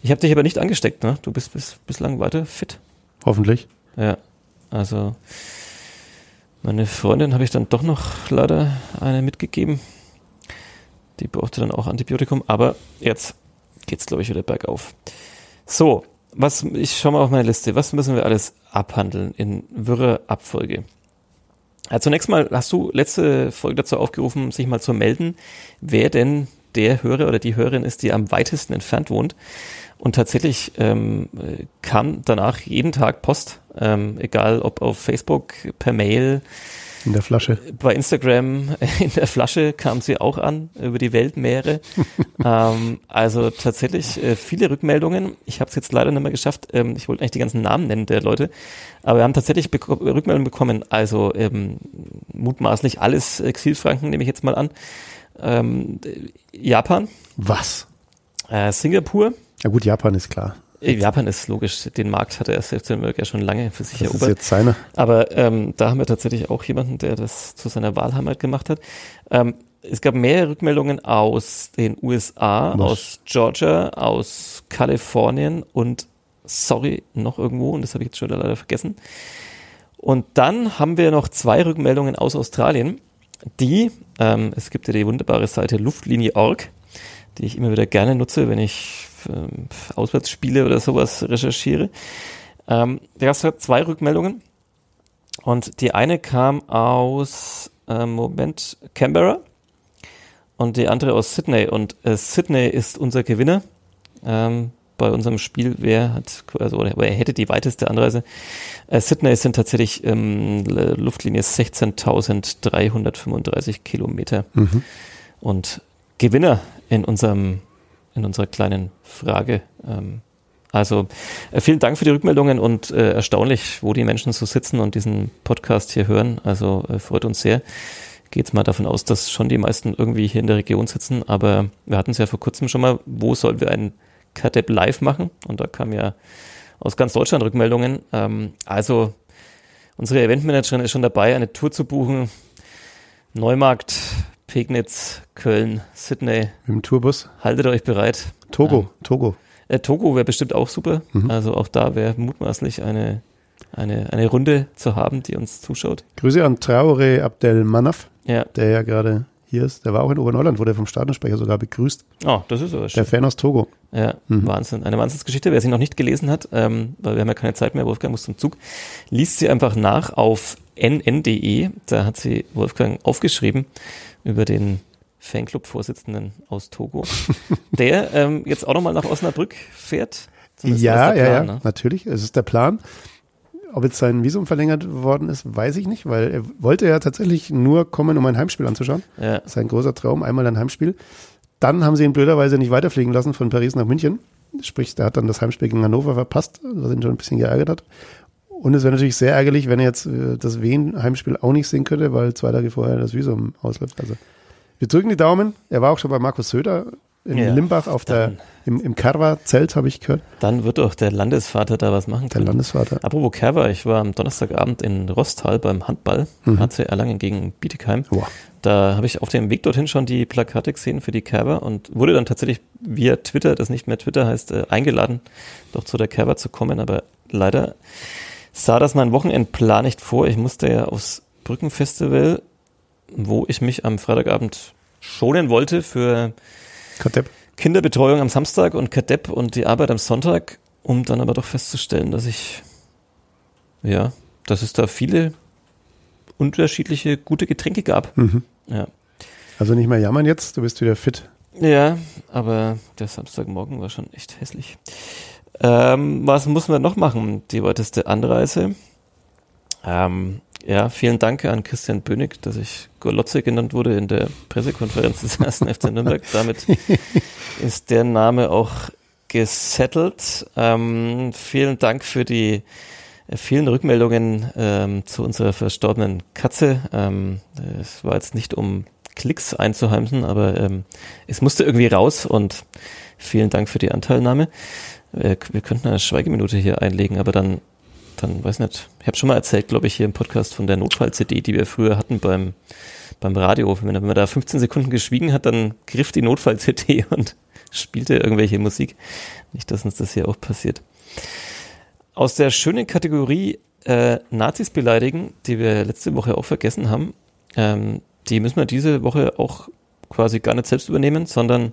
S2: Ich habe dich aber nicht angesteckt, ne? Du bist bis, bislang weiter fit.
S3: Hoffentlich.
S2: Ja, also meine Freundin habe ich dann doch noch leider eine mitgegeben. Die brauchte dann auch Antibiotikum, aber jetzt geht's glaube ich wieder bergauf. So, was ich schau mal auf meine Liste. Was müssen wir alles abhandeln in wirrer Abfolge? Also zunächst mal hast du letzte Folge dazu aufgerufen, sich mal zu melden, wer denn der Hörer oder die Hörerin ist, die am weitesten entfernt wohnt. Und tatsächlich ähm, kam danach jeden Tag Post, ähm, egal ob auf Facebook, per Mail,
S3: In der Flasche.
S2: bei Instagram, in der Flasche kam sie auch an, über die Weltmeere. ähm, also tatsächlich äh, viele Rückmeldungen. Ich habe es jetzt leider nicht mehr geschafft. Ähm, ich wollte eigentlich die ganzen Namen nennen der Leute. Aber wir haben tatsächlich beko Rückmeldungen bekommen. Also ähm, mutmaßlich alles Exilfranken, nehme ich jetzt mal an. Ähm, Japan,
S3: Was?
S2: äh, Singapur.
S3: Ja gut, Japan ist klar.
S2: Japan ist logisch, den Markt hat der Selbstvermögen ja schon lange für sich
S3: Das ist
S2: erobert.
S3: jetzt seine.
S2: Aber ähm, da haben wir tatsächlich auch jemanden, der das zu seiner Wahlheimat gemacht hat. Ähm, es gab mehrere Rückmeldungen aus den USA,
S3: Was?
S2: aus Georgia, aus Kalifornien und sorry, noch irgendwo, und das habe ich jetzt schon leider vergessen. Und dann haben wir noch zwei Rückmeldungen aus Australien, die, ähm, es gibt ja die wunderbare Seite Luftlinie.org, die ich immer wieder gerne nutze, wenn ich Auswärtsspiele oder sowas recherchiere. Ähm, da gab es zwei Rückmeldungen. Und die eine kam aus, ähm, Moment, Canberra und die andere aus Sydney. Und äh, Sydney ist unser Gewinner ähm, bei unserem Spiel. Wer hat, also oder wer hätte die weiteste Anreise? Äh, Sydney sind tatsächlich ähm, Luftlinie 16.335 Kilometer.
S3: Mhm.
S2: Und Gewinner in unserem, in unserer kleinen Frage. Ähm, also äh, vielen Dank für die Rückmeldungen und äh, erstaunlich, wo die Menschen so sitzen und diesen Podcast hier hören. Also äh, freut uns sehr. Geht's mal davon aus, dass schon die meisten irgendwie hier in der Region sitzen, aber wir hatten es ja vor kurzem schon mal, wo sollen wir ein Kadep live machen? Und da kam ja aus ganz Deutschland Rückmeldungen. Ähm, also unsere Eventmanagerin ist schon dabei, eine Tour zu buchen. Neumarkt, Pegnitz, Köln, Sydney.
S3: Mit dem Tourbus.
S2: Haltet euch bereit.
S3: Togo, Togo.
S2: Äh, Togo wäre bestimmt auch super.
S3: Mhm.
S2: Also auch da wäre mutmaßlich eine, eine, eine Runde zu haben, die uns zuschaut.
S3: Grüße an Traore Abdel Manaf,
S2: Ja.
S3: der ja gerade hier ist. Der war auch in Oberneuland, wurde vom Stadionsprecher sogar begrüßt.
S2: Oh, das ist aber schön.
S3: Der Fan aus Togo.
S2: Ja,
S3: Mhm.
S2: Wahnsinn. Eine Wahnsinnsgeschichte. Wer sie noch nicht gelesen hat, ähm, weil wir haben ja keine Zeit mehr, Wolfgang muss zum Zug, liest sie einfach nach auf nn.de. Da hat sie Wolfgang aufgeschrieben über den Fanclub-Vorsitzenden aus Togo, der ähm, jetzt auch nochmal nach Osnabrück fährt. Zumindest
S3: Ja,
S2: das
S3: ja, ja,
S2: Plan, ne?
S3: natürlich. Es ist der Plan. Ob jetzt sein Visum verlängert worden ist, weiß ich nicht, weil er wollte ja tatsächlich nur kommen, um ein Heimspiel anzuschauen.
S2: Ja,
S3: Das ist ein großer Traum, einmal ein Heimspiel. Dann haben sie ihn blöderweise nicht weiterfliegen lassen von Paris nach München. Sprich, der hat dann das Heimspiel gegen Hannover verpasst, was ihn schon ein bisschen geärgert hat. Und es wäre natürlich sehr ärgerlich, wenn er jetzt äh, das Wien-Heimspiel auch nicht sehen könnte, weil zwei Tage vorher das Visum ausläuft. Also wir drücken die Daumen. Er war auch schon bei Markus Söder in
S2: Ja,
S3: Limbach auf der, im, im Carva-Zelt, habe ich gehört.
S2: dann wird doch der Landesvater da was machen
S3: Der
S2: können.
S3: Landesvater.
S2: Apropos Kerber, ich war am Donnerstagabend in Rostal beim Handball,
S3: Mhm.
S2: HC Erlangen gegen Bietigheim.
S3: Boah.
S2: Da habe ich auf dem Weg dorthin schon die Plakate gesehen für die Kerber und wurde dann tatsächlich via Twitter, das nicht mehr Twitter heißt, äh, eingeladen, doch zu der Kerber zu kommen. Aber leider sah das mein Wochenendplan nicht vor. Ich musste ja aufs Brückenfestival, wo ich mich am Freitagabend schonen wollte für
S3: Kadepp.
S2: Kinderbetreuung am Samstag und Kadepp und die Arbeit am Sonntag, um dann aber doch festzustellen, dass ich, ja, dass es da viele unterschiedliche gute Getränke gab.
S3: Mhm.
S2: Ja.
S3: Also nicht mehr jammern jetzt, du bist wieder fit.
S2: Ja, aber der Samstagmorgen war schon echt hässlich. Ähm, was muss man noch machen? Die weiteste Anreise. Ähm, ja, vielen Dank an Christian Bönig, dass ich Golotze genannt wurde in der Pressekonferenz des ersten FC Nürnberg. Damit ist der Name auch gesettelt. Ähm, vielen Dank für die vielen Rückmeldungen ähm, zu unserer verstorbenen Katze. Ähm, es war jetzt nicht um Klicks einzuheimsen, aber ähm, es musste irgendwie raus und vielen Dank für die Anteilnahme. Wir könnten eine Schweigeminute hier einlegen, aber dann, dann weiß nicht. Ich habe schon mal erzählt, glaube ich, hier im Podcast von der Notfall-CD, die wir früher hatten beim, beim Radio. Wenn, wenn man da 15 Sekunden geschwiegen hat, dann griff die Notfall-CD und spielte irgendwelche Musik. Nicht, dass uns das hier auch passiert. Aus der schönen Kategorie äh, Nazis beleidigen, die wir letzte Woche auch vergessen haben, ähm, die müssen wir diese Woche auch quasi gar nicht selbst übernehmen, sondern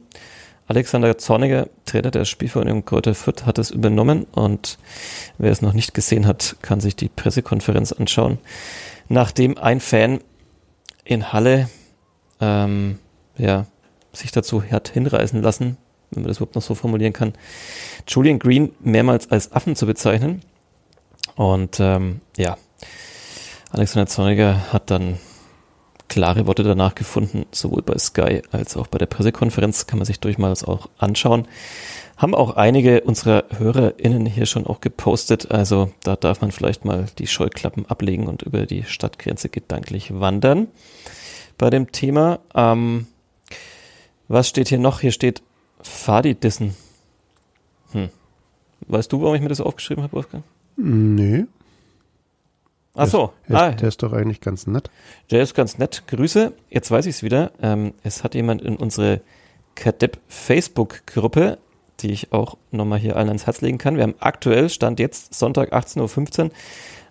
S2: Alexander Zorniger, Trainer der Spielvereinigung Kräuter Fürth, hat es übernommen und wer es noch nicht gesehen hat, kann sich die Pressekonferenz anschauen, nachdem ein Fan in Halle ähm, ja, sich dazu hat hinreißen lassen, wenn man das überhaupt noch so formulieren kann, Julian Green mehrmals als Affen zu bezeichnen. Und ähm, ja, Alexander Zorniger hat dann klare Worte danach gefunden, sowohl bei Sky als auch bei der Pressekonferenz, kann man sich durchaus auch anschauen. Haben auch einige unserer HörerInnen hier schon auch gepostet, also da darf man vielleicht mal die Scheuklappen ablegen und über die Stadtgrenze gedanklich wandern. Bei dem Thema, ähm, was steht hier noch? Hier steht Fadi dissen. Hm. Weißt du, warum ich mir das aufgeschrieben habe, Wolfgang?
S3: Nö.
S2: Ach so.
S3: Der,
S2: ah,
S3: der ist doch eigentlich ganz nett.
S2: der ist ganz nett. Grüße. Jetzt weiß ich es wieder. Ähm, es hat jemand in unsere Kadepp Facebook-Gruppe, die ich auch nochmal hier allen ans Herz legen kann. Wir haben aktuell, Stand jetzt, Sonntag 18.15 Uhr,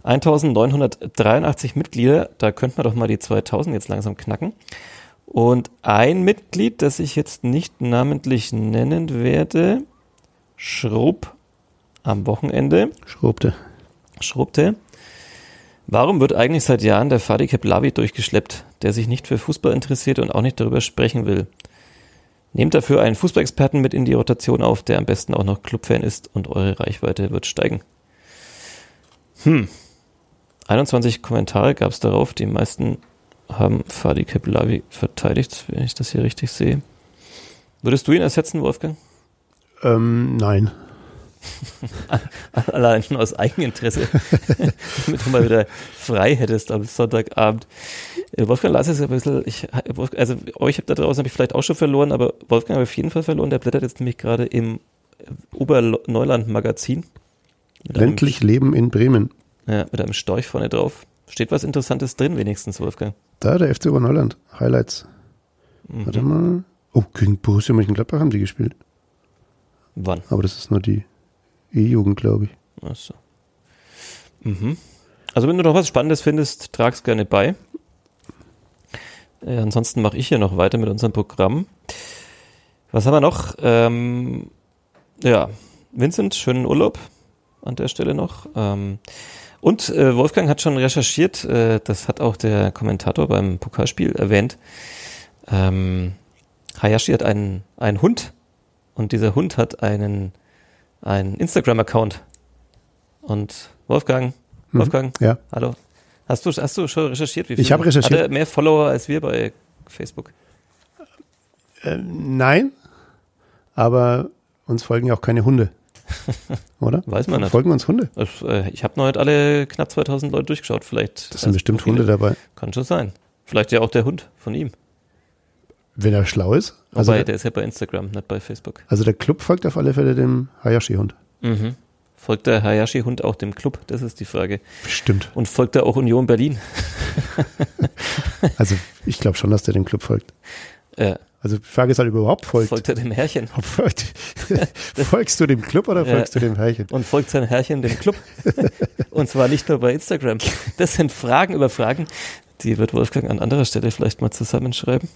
S2: 1983 Mitglieder. Da könnten wir doch mal die 2000 jetzt langsam knacken. Und ein Mitglied, das ich jetzt nicht namentlich nennen werde, Schrupp am Wochenende,
S3: Schrobte.
S2: schrubbte. Warum wird eigentlich seit Jahren der Fadi Keblavi durchgeschleppt, der sich nicht für Fußball interessiert und auch nicht darüber sprechen will? Nehmt dafür einen Fußballexperten mit in die Rotation auf, der am besten auch noch Clubfan ist und eure Reichweite wird steigen. Hm. 21 Kommentare gab es darauf, die meisten haben Fadi Keblavi verteidigt, wenn ich das hier richtig sehe. Würdest du ihn ersetzen, Wolfgang?
S3: Ähm, nein.
S2: Allein schon aus Eigeninteresse, damit du mal wieder frei hättest am Sonntagabend. Äh, Wolfgang las es ein bisschen, ich, Wolf- also euch da draußen habe ich vielleicht auch schon verloren, aber Wolfgang habe auf jeden Fall verloren. Der blättert jetzt nämlich gerade im Oberneuland-Magazin. Mit einem-
S3: Ländlich Leben in Bremen.
S2: Ja, mit einem Storch vorne drauf. Steht was Interessantes drin, wenigstens, Wolfgang.
S3: Da, der FC Oberneuland. Highlights.
S2: Mhm.
S3: Warte mal. Oh, gegen Borussia Mönchengladbach haben die gespielt.
S2: Wann?
S3: Aber das ist nur die E-Jugend, glaube ich.
S2: Achso. Mhm. Also wenn du noch was Spannendes findest, trag's gerne bei. Äh, ansonsten mache ich hier noch weiter mit unserem Programm. Was haben wir noch? Ähm, ja, Vincent, schönen Urlaub an der Stelle noch. Ähm, und äh, Wolfgang hat schon recherchiert, äh, das hat auch der Kommentator beim Pokalspiel erwähnt. Ähm, Hayashi hat einen, einen Hund und dieser Hund hat einen, einen Instagram-Account. Und Wolfgang,
S3: Mhm.
S2: Wolfgang,
S3: Ja.
S2: hallo. Hast du, hast du schon recherchiert? Wie
S3: Ich habe recherchiert.
S2: Hat er mehr Follower als wir bei Facebook?
S3: Äh, nein, aber uns folgen ja auch keine Hunde. Oder?
S2: Weiß man nicht.
S3: Folgen uns Hunde?
S2: Äh, Ich habe noch nicht alle knapp 2000 Leute durchgeschaut. Vielleicht.
S3: Das sind
S2: also
S3: bestimmt
S2: viele.
S3: Hunde dabei.
S2: Kann schon sein. Vielleicht ja auch der Hund von ihm.
S3: Wenn er schlau ist. Also,
S2: Wobei,
S3: der,
S2: der ist ja bei Instagram, nicht bei Facebook.
S3: also der Club folgt auf alle Fälle dem Hayashi-Hund.
S2: Mhm. Folgt der Hayashi-Hund auch dem Club? Das ist die Frage.
S3: Bestimmt.
S2: Und folgt er auch Union Berlin?
S3: Also ich glaube schon, dass der dem Club folgt.
S2: Ja.
S3: Also die Frage ist halt, er überhaupt folgt.
S2: Folgt er dem Herrchen?
S3: Folgst du dem Club oder
S2: Ja.
S3: folgst du dem Herrchen?
S2: Und folgt sein Herrchen dem Club? Und zwar nicht nur bei Instagram. Das sind Fragen über Fragen, die wird Wolfgang an anderer Stelle vielleicht mal zusammenschreiben.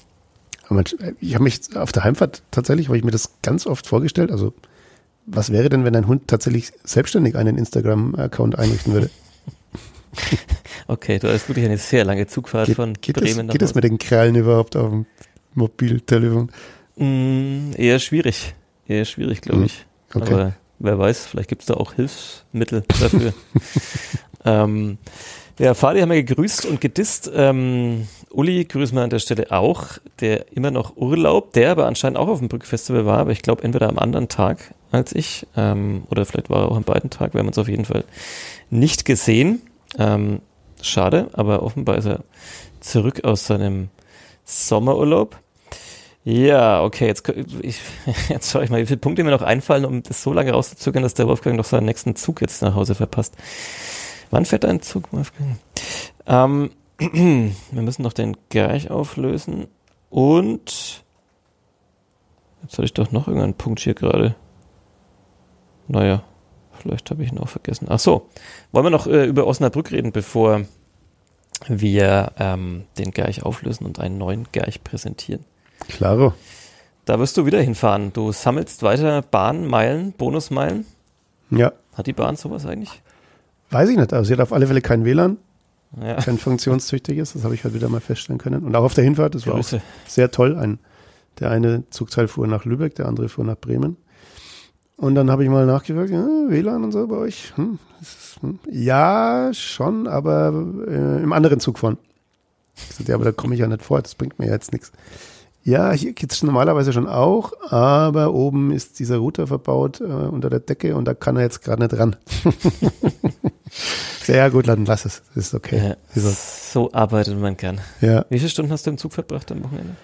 S3: Ich habe mich auf der Heimfahrt tatsächlich, habe ich mir das ganz oft vorgestellt. Also was wäre denn, wenn ein Hund tatsächlich selbstständig einen Instagram-Account einrichten würde?
S2: Okay, du hast wirklich eine sehr lange Zugfahrt
S3: Geht,
S2: von
S3: geht,
S2: Bremen
S3: das, geht das mit den Krallen überhaupt auf dem Mobiltelefon?
S2: Mm, eher schwierig. Eher schwierig, glaube
S3: Mhm.
S2: ich.
S3: Okay.
S2: Aber wer weiß, vielleicht gibt es da auch Hilfsmittel dafür. ähm, ja, Fadi haben wir gegrüßt und gedisst. Ähm, Uli grüßen wir an der Stelle auch, der immer noch Urlaub, der aber anscheinend auch auf dem Brückfestival war, aber ich glaube entweder am anderen Tag als ich. Ähm, oder vielleicht war er auch an beiden Tagen. Wir haben uns auf jeden Fall nicht gesehen. Ähm, schade, aber offenbar ist er zurück aus seinem Sommerurlaub. Ja, okay, jetzt, ich, jetzt schaue ich mal, wie viele Punkte mir noch einfallen, um das so lange rauszuzögern, dass der Wolfgang noch seinen nächsten Zug jetzt nach Hause verpasst. Wann fährt dein Zug? Ähm, wir müssen noch den Gerch auflösen und jetzt hatte ich doch noch irgendeinen Punkt hier gerade. Naja, vielleicht habe ich ihn auch vergessen. Ach so, wollen wir noch äh, über Osnabrück reden, bevor wir ähm, den Gerch auflösen und einen neuen Gerch präsentieren?
S3: Klaro.
S2: Da wirst du wieder hinfahren. Du sammelst weiter Bahnmeilen, Bonusmeilen.
S3: Ja.
S2: Hat die Bahn sowas eigentlich?
S3: Weiß ich nicht, aber sie hat auf alle Fälle kein WLAN,
S2: Ja.
S3: kein funktionstüchtiges. Das habe ich halt wieder mal feststellen können. Und auch auf der Hinfahrt, das war auch
S2: Grüße.
S3: sehr toll. Ein, der eine Zugteil fuhr nach Lübeck, der andere fuhr nach Bremen. Und dann habe ich mal nachgefragt, ja, WLAN und so bei euch? Hm, ist, hm. Ja, schon, aber äh, im anderen Zug fahren. Ich sagte, ja, aber da komme ich ja nicht vor, das bringt mir ja jetzt nichts. Ja, hier geht's normalerweise schon auch, aber oben ist dieser Router verbaut äh, unter der Decke und da kann er jetzt gerade nicht ran. Sehr gut, dann lass es. Ist okay.
S2: Ja, so arbeitet man gern.
S3: Ja.
S2: Wie viele Stunden hast du im Zug verbracht am Wochenende?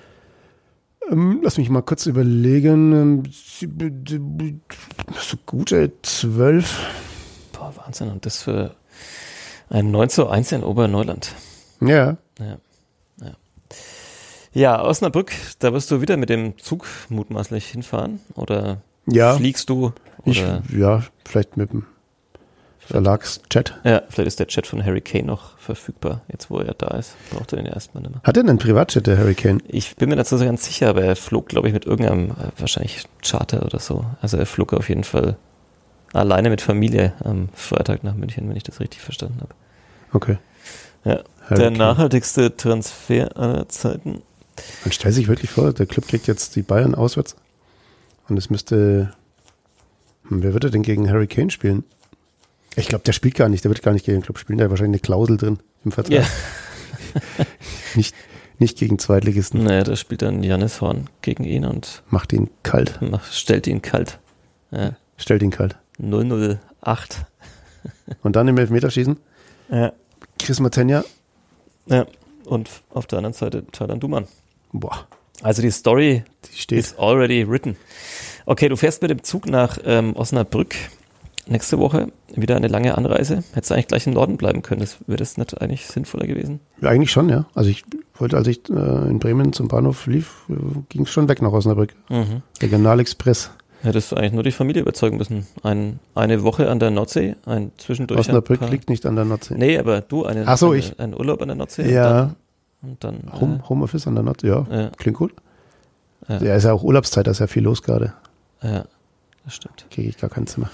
S3: Ähm, lass mich mal kurz überlegen. Ähm, So gute zwölf.
S2: Boah, Wahnsinn. Und das für ein 9 zu 1 in Oberneuland.
S3: Ja.
S2: Ja. Ja. ja, Osnabrück, da wirst du wieder mit dem Zug mutmaßlich hinfahren? Oder
S3: Ja.
S2: fliegst du?
S3: Ich,
S2: Oder
S3: ja, vielleicht mit dem Verlagschat.
S2: ja, vielleicht ist der Chat von Harry Kane noch verfügbar, jetzt wo er da ist. Braucht er den erstmal nicht mehr.
S3: Hat er einen Privatchat, der Hurricane?
S2: Ich bin mir dazu so ganz sicher, aber er flog, glaube ich, mit irgendeinem, äh, wahrscheinlich Charter oder so. Also er flog auf jeden Fall alleine mit Familie am Freitag nach München, wenn ich das richtig verstanden habe.
S3: Okay.
S2: Ja. Der
S3: Hurricane.
S2: nachhaltigste Transfer aller Zeiten.
S3: Man stellt sich wirklich vor, der Club kriegt jetzt die Bayern auswärts. Und es müsste. Hm, wer würde denn gegen Harry Kane spielen? Ich glaube, der spielt gar nicht, der wird gar nicht gegen den Club spielen, der hat wahrscheinlich eine Klausel drin im Vertrag.
S2: Ja.
S3: Nicht, nicht gegen Zweitligisten.
S2: Naja, da spielt dann Janis Horn gegen ihn und
S3: Macht ihn kalt.
S2: macht, stellt ihn kalt. Ja.
S3: Stellt ihn kalt.
S2: 008.
S3: Und dann im Elfmeterschießen
S2: Ja.
S3: Chris Matenja.
S2: ja. Und auf der anderen Seite Taylan Duman.
S3: Boah,
S2: Also die Story
S3: die steht.
S2: Is already written. Okay, du fährst mit dem Zug nach ähm, Osnabrück. Nächste Woche wieder eine lange Anreise. Hättest du eigentlich gleich im Norden bleiben können. Das wäre das nicht eigentlich sinnvoller gewesen?
S3: Ja, eigentlich schon, ja. Also ich wollte, als ich äh, in Bremen zum Bahnhof lief, äh, ging es schon weg nach Osnabrück.
S2: Mhm.
S3: Regionalexpress.
S2: Hättest du eigentlich nur die Familie überzeugen müssen. Ein, eine Woche an der Nordsee, ein zwischendurch.
S3: Osnabrück
S2: paar,
S3: liegt nicht an der Nordsee.
S2: Nee, aber du, eine,
S3: Ach so,
S2: eine,
S3: ich.
S2: einen Urlaub an der Nordsee.
S3: Ja.
S2: Und dann, und dann
S3: Home, Homeoffice an der Nordsee, ja.
S2: äh, ja,
S3: Klingt gut.
S2: Ja.
S3: Ja, ist ja auch Urlaubszeit, da ist ja viel los gerade.
S2: ja, das stimmt.
S3: Kriege ich gar kein Zimmer.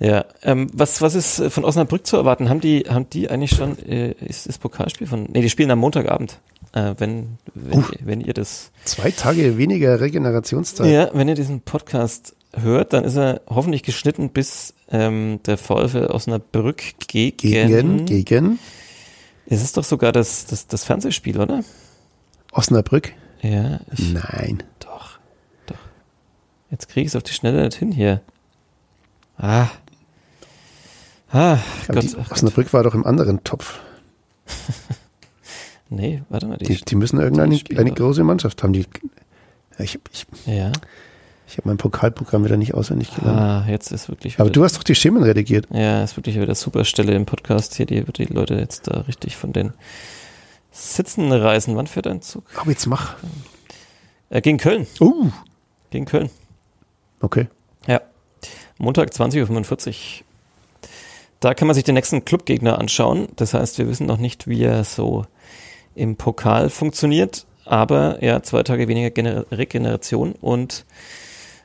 S2: Ja, ähm, was, was ist äh, von Osnabrück zu erwarten? Haben die, haben die eigentlich schon, äh, ist das Pokalspiel von, nee, die spielen am Montagabend. Äh, wenn, wenn,
S3: Uff.
S2: ihr, wenn ihr das,
S3: Zwei Tage weniger Regenerationszeit.
S2: ja, wenn ihr diesen Podcast hört, dann ist er hoffentlich geschnitten bis ähm, der VfL Osnabrück gegen,
S3: Gegen, gegen
S2: es ist doch sogar das, das, das Fernsehspiel, oder?
S3: Osnabrück?
S2: Ja, ich,
S3: Nein.
S2: doch, doch. Jetzt kriege ich es auf die Schnelle nicht hin hier. Ah. Ah, Gott,
S3: die,
S2: ach.
S3: Osnabrück war doch im anderen Topf.
S2: Nee, warte mal,
S3: Die, die müssen irgendeine
S2: die
S3: eine große Mannschaft haben. Die, ich ich,
S2: ja.
S3: ich habe mein Pokalprogramm wieder nicht auswendig gelernt.
S2: Ah, jetzt ist wirklich
S3: Aber du hast doch die Schemen redigiert.
S2: ja, ist wirklich wieder super Stelle im Podcast hier, die wird die Leute jetzt da richtig von den Sitzen reißen. Wann fährt ein Zug?
S3: Aber jetzt mach.
S2: Äh, gegen Köln.
S3: Uh,
S2: Gegen Köln.
S3: okay.
S2: Ja. Montag 20.45 Uhr. Da kann man sich den nächsten Clubgegner anschauen. Das heißt, wir wissen noch nicht, wie er so im Pokal funktioniert. Aber ja, zwei Tage weniger Gener Regeneration. Und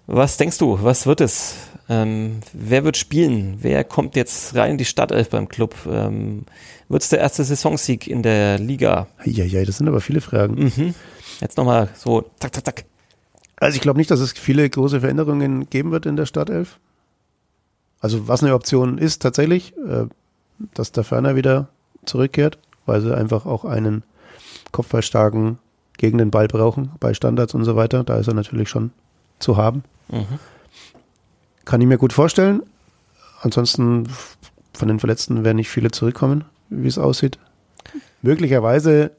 S2: was denkst du, was wird es? Ähm, wer wird spielen? Wer kommt jetzt rein in die Startelf beim Club? Ähm, wird es der erste Saisonsieg in der Liga?
S3: Ja, ja, das sind aber viele Fragen.
S2: Mhm. Jetzt nochmal so, zack, zack, zack.
S3: Also ich glaube nicht, dass es viele große Veränderungen geben wird in der Startelf. Also was eine Option ist tatsächlich, äh, dass der Ferner wieder zurückkehrt, weil sie einfach auch einen kopfballstarken gegen den Ball brauchen, bei Standards und so weiter. Da ist er natürlich schon zu haben.
S2: Mhm.
S3: Kann ich mir gut vorstellen. Ansonsten von den Verletzten werden nicht viele zurückkommen, wie es aussieht. Möglicherweise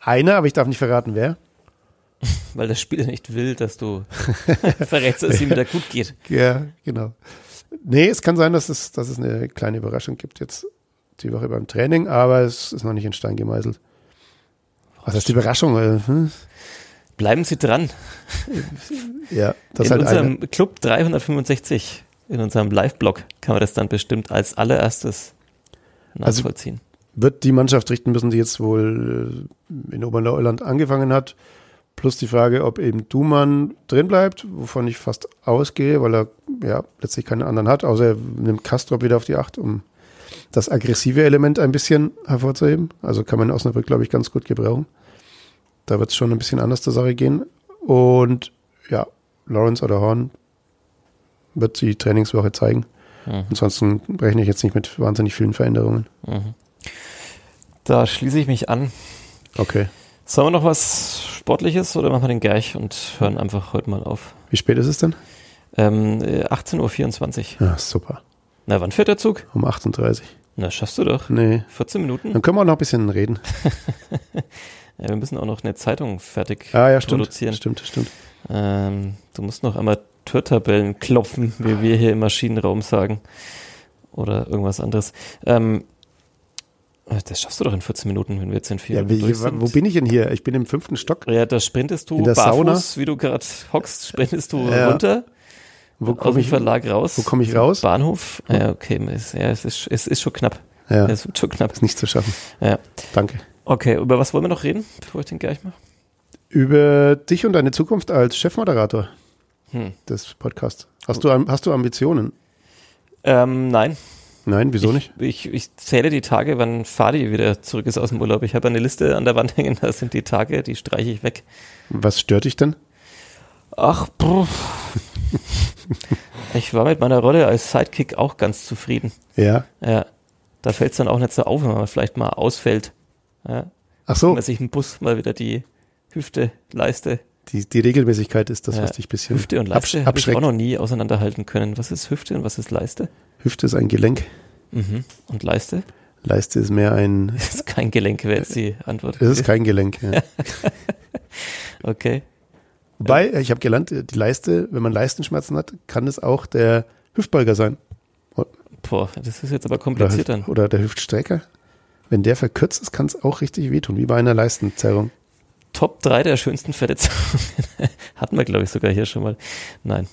S3: einer, aber ich darf nicht verraten, wer.
S2: Weil der Spieler nicht will, dass du verrätst, dass es ihm wieder gut geht.
S3: Ja, genau. Nee, es kann sein, dass es, dass es eine kleine Überraschung gibt jetzt die Woche beim Training, aber es ist noch nicht in Stein gemeißelt. Was heißt die Überraschung? Äh, hm?
S2: Bleiben Sie dran.
S3: Ja, das
S2: in
S3: halt
S2: unserem
S3: eine,
S2: Club 365, in unserem Live-Blog, kann man das dann bestimmt als allererstes
S3: Also-
S2: nachvollziehen.
S3: wird die Mannschaft richten müssen, die jetzt wohl äh, in Oberleuland angefangen hat. Plus die Frage, ob eben Dumann drin bleibt, wovon ich fast ausgehe, weil er ja letztlich keinen anderen hat, außer er nimmt Kastrop wieder auf die Acht, um das aggressive Element ein bisschen hervorzuheben. Also kann man in Osnabrück, glaube ich, ganz gut gebrauchen. Da wird es schon ein bisschen anders zur Sache gehen. Und ja, Lawrence oder Horn wird die Trainingswoche zeigen.
S2: Mhm.
S3: Ansonsten rechne ich jetzt nicht mit wahnsinnig vielen Veränderungen.
S2: Mhm. Da schließe ich mich an.
S3: Okay.
S2: Sollen wir noch was Sportliches oder machen wir den gleich und hören einfach heute mal auf?
S3: Wie spät ist es denn?
S2: Ähm, äh, 18.24 Uhr.
S3: Ja, super.
S2: Na, wann fährt der Zug?
S3: Um 38.
S2: Na, schaffst du doch.
S3: Nee.
S2: 14 Minuten?
S3: Dann können wir auch noch ein bisschen reden.
S2: Ja, wir müssen auch noch eine Zeitung fertig
S3: Ah, ja, stimmt.
S2: produzieren.
S3: Stimmt, stimmt.
S2: Ähm, du musst noch Amateurtabellen klopfen, wie wir hier im Maschinenraum sagen. Oder irgendwas anderes. Ähm, das schaffst du doch in 14 Minuten, wenn wir jetzt in vier
S3: Ja,
S2: Minuten durch sind.
S3: wo bin ich denn hier? Ich bin im fünften Stock.
S2: Ja, da sprintest du
S3: In der
S2: barfuß, wie du gerade hockst, sprintest du
S3: Ja.
S2: runter
S3: Wo
S2: aus
S3: komme
S2: dem
S3: ich,
S2: Verlag raus.
S3: wo komm ich raus?
S2: Bahnhof. Ja, okay, es, ja, es, ist, es ist schon knapp.
S3: Ja,
S2: Es wird schon knapp.
S3: ist nicht zu schaffen.
S2: Ja.
S3: Danke.
S2: Okay, über was wollen wir noch reden, bevor ich den gleich mache?
S3: Über dich und deine Zukunft als Chefmoderator
S2: Hm.
S3: des Podcasts. Hast du, hast du Ambitionen?
S2: Ähm, nein,
S3: Nein, wieso
S2: ich,
S3: nicht?
S2: Ich, ich zähle die Tage, wann Fadi wieder zurück ist aus dem Urlaub. Ich habe eine Liste an der Wand hängen, da sind die Tage, die streiche ich weg.
S3: Was stört dich denn?
S2: Ach, bruh. ich war mit meiner Rolle als Sidekick auch ganz zufrieden.
S3: Ja.
S2: Ja, da fällt es dann auch nicht so auf, wenn man vielleicht mal ausfällt. Ja,
S3: Ach
S2: wenn
S3: so,
S2: man sich im Bus mal wieder die Hüfte, Leiste,
S3: die, die Regelmäßigkeit ist das,
S2: Ja.
S3: was dich ein bisschen
S2: Hüfte und Leiste
S3: absch-
S2: habe ich auch noch nie auseinanderhalten können. Was ist Hüfte und was ist Leiste?
S3: Hüfte ist ein Gelenk.
S2: Mhm. Und Leiste?
S3: Leiste ist mehr ein.
S2: Das ist kein Gelenk, wäre jetzt die Antwort.
S3: Es ist kein Gelenk. Ja.
S2: Okay.
S3: Wobei, ich habe gelernt, die Leiste, wenn man Leistenschmerzen hat, kann es auch der Hüftbeuger sein.
S2: Boah, das ist jetzt aber
S3: Oder,
S2: kompliziert dann.
S3: Hüft, oder der Hüftstrecker. Wenn der verkürzt ist, kann es auch richtig wehtun, wie bei einer Leistenzerrung.
S2: Top 3 der schönsten Verletzungen. Hatten wir, glaube ich, sogar hier schon mal. Nein.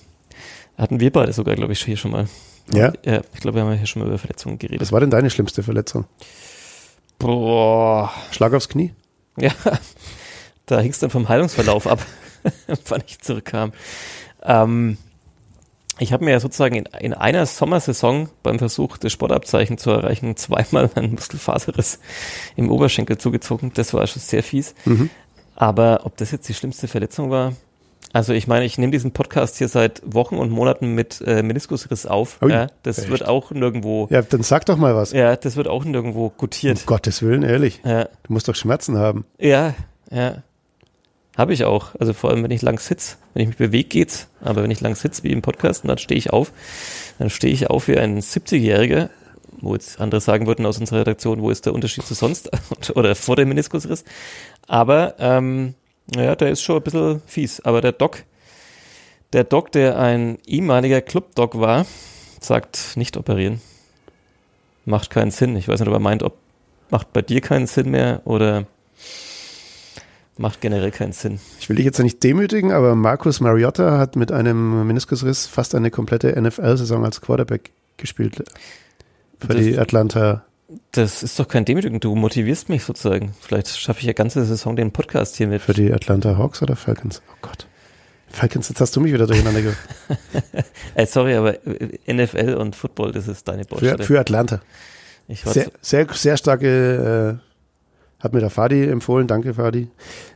S2: Hatten wir beide sogar, glaube ich, hier schon mal.
S3: Ja?
S2: Ja, ich glaube, wir haben ja hier schon mal über Verletzungen geredet.
S3: Was war denn deine schlimmste Verletzung?
S2: Boah.
S3: Schlag aufs Knie?
S2: Ja, da hing es dann vom Heilungsverlauf ab, wann ich zurückkam. Ähm, ich habe mir ja sozusagen in, in einer Sommersaison beim Versuch, das Sportabzeichen zu erreichen, zweimal einen Muskelfaserriss im Oberschenkel zugezogen. Das war schon sehr fies.
S3: Mhm.
S2: Aber ob das jetzt die schlimmste Verletzung war? Also ich meine, ich nehme diesen Podcast hier seit Wochen und Monaten mit äh, Meniskusriss auf.
S3: Ui,
S2: ja, das
S3: echt?
S2: wird auch nirgendwo,
S3: Ja, dann sag doch mal was.
S2: ja, das wird auch nirgendwo
S3: Um
S2: gutiert.
S3: Gottes Willen, ehrlich.
S2: Ja,
S3: Du musst doch Schmerzen haben.
S2: ja, ja. Habe ich auch. Also vor allem, wenn ich lang sitze. Wenn ich mich bewege, geht's. Aber wenn ich lang sitze, wie im Podcast, dann stehe ich auf. Dann stehe ich auf wie ein 70-Jähriger, wo jetzt andere sagen würden aus unserer Redaktion, wo ist der Unterschied zu sonst oder vor dem Meniskusriss. Aber ähm, ja, der ist schon ein bisschen fies. Aber der Doc, der Doc, der ein ehemaliger Club-Doc war, sagt nicht operieren. Macht keinen Sinn. Ich weiß nicht, ob er meint, ob macht bei dir keinen Sinn mehr oder macht generell keinen Sinn.
S3: Ich will dich jetzt nicht demütigen, aber Marcus Mariota hat mit einem Meniskusriss fast eine komplette NFL-Saison als Quarterback gespielt. Für
S2: Das-
S3: die Atlanta.
S2: Das ist doch kein Demütigen. Du motivierst mich sozusagen. Vielleicht schaffe ich ja ganze Saison den Podcast hier mit.
S3: Für die Atlanta Hawks oder Falcons? Oh Gott. Falcons, jetzt hast du mich wieder durcheinander gebracht.
S2: Ey, sorry, aber äh, NFL und Football, das ist deine
S3: Für,
S2: Baustelle.
S3: für Atlanta.
S2: ich war
S3: Sehr, sehr, sehr starke, äh, hat mir der Fadi empfohlen, danke Fadi.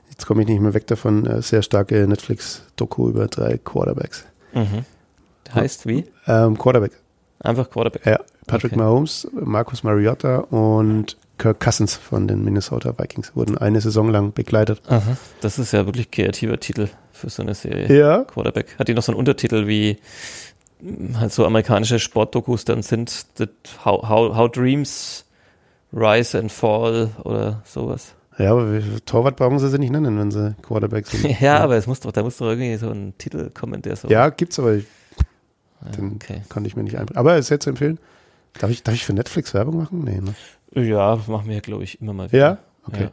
S3: Jetzt komme ich nicht mehr weg davon, äh, sehr starke Netflix-Doku über drei Quarterbacks.
S2: mhm. Heißt wie?
S3: Ähm, Quarterback,
S2: Einfach Quarterback.
S3: ja. Patrick
S2: Okay.
S3: Mahomes, Marcus Mariota und Kirk Cousins von den Minnesota Vikings wurden eine Saison lang begleitet.
S2: Aha. Das ist ja wirklich kreativer Titel für so eine Serie.
S3: Ja,
S2: Quarterback. Hat die noch so einen Untertitel wie halt so amerikanische Sportdokus dann sind, how, how, how Dreams Rise and Fall oder sowas.
S3: Ja, aber Torwart brauchen sie sie nicht nennen, wenn sie Quarterback sind.
S2: ja, ja, aber es muss doch, da muss doch irgendwie so ein Titel kommen, der so.
S3: Ja, gibt's aber. Den
S2: okay.
S3: kann ich mir nicht einbringen. Aber es ist sehr zu empfehlen. Darf ich, darf ich für Netflix Werbung machen? Nee, ne?
S2: Ja, machen wir, glaube ich, immer mal wieder.
S3: Ja? Okay.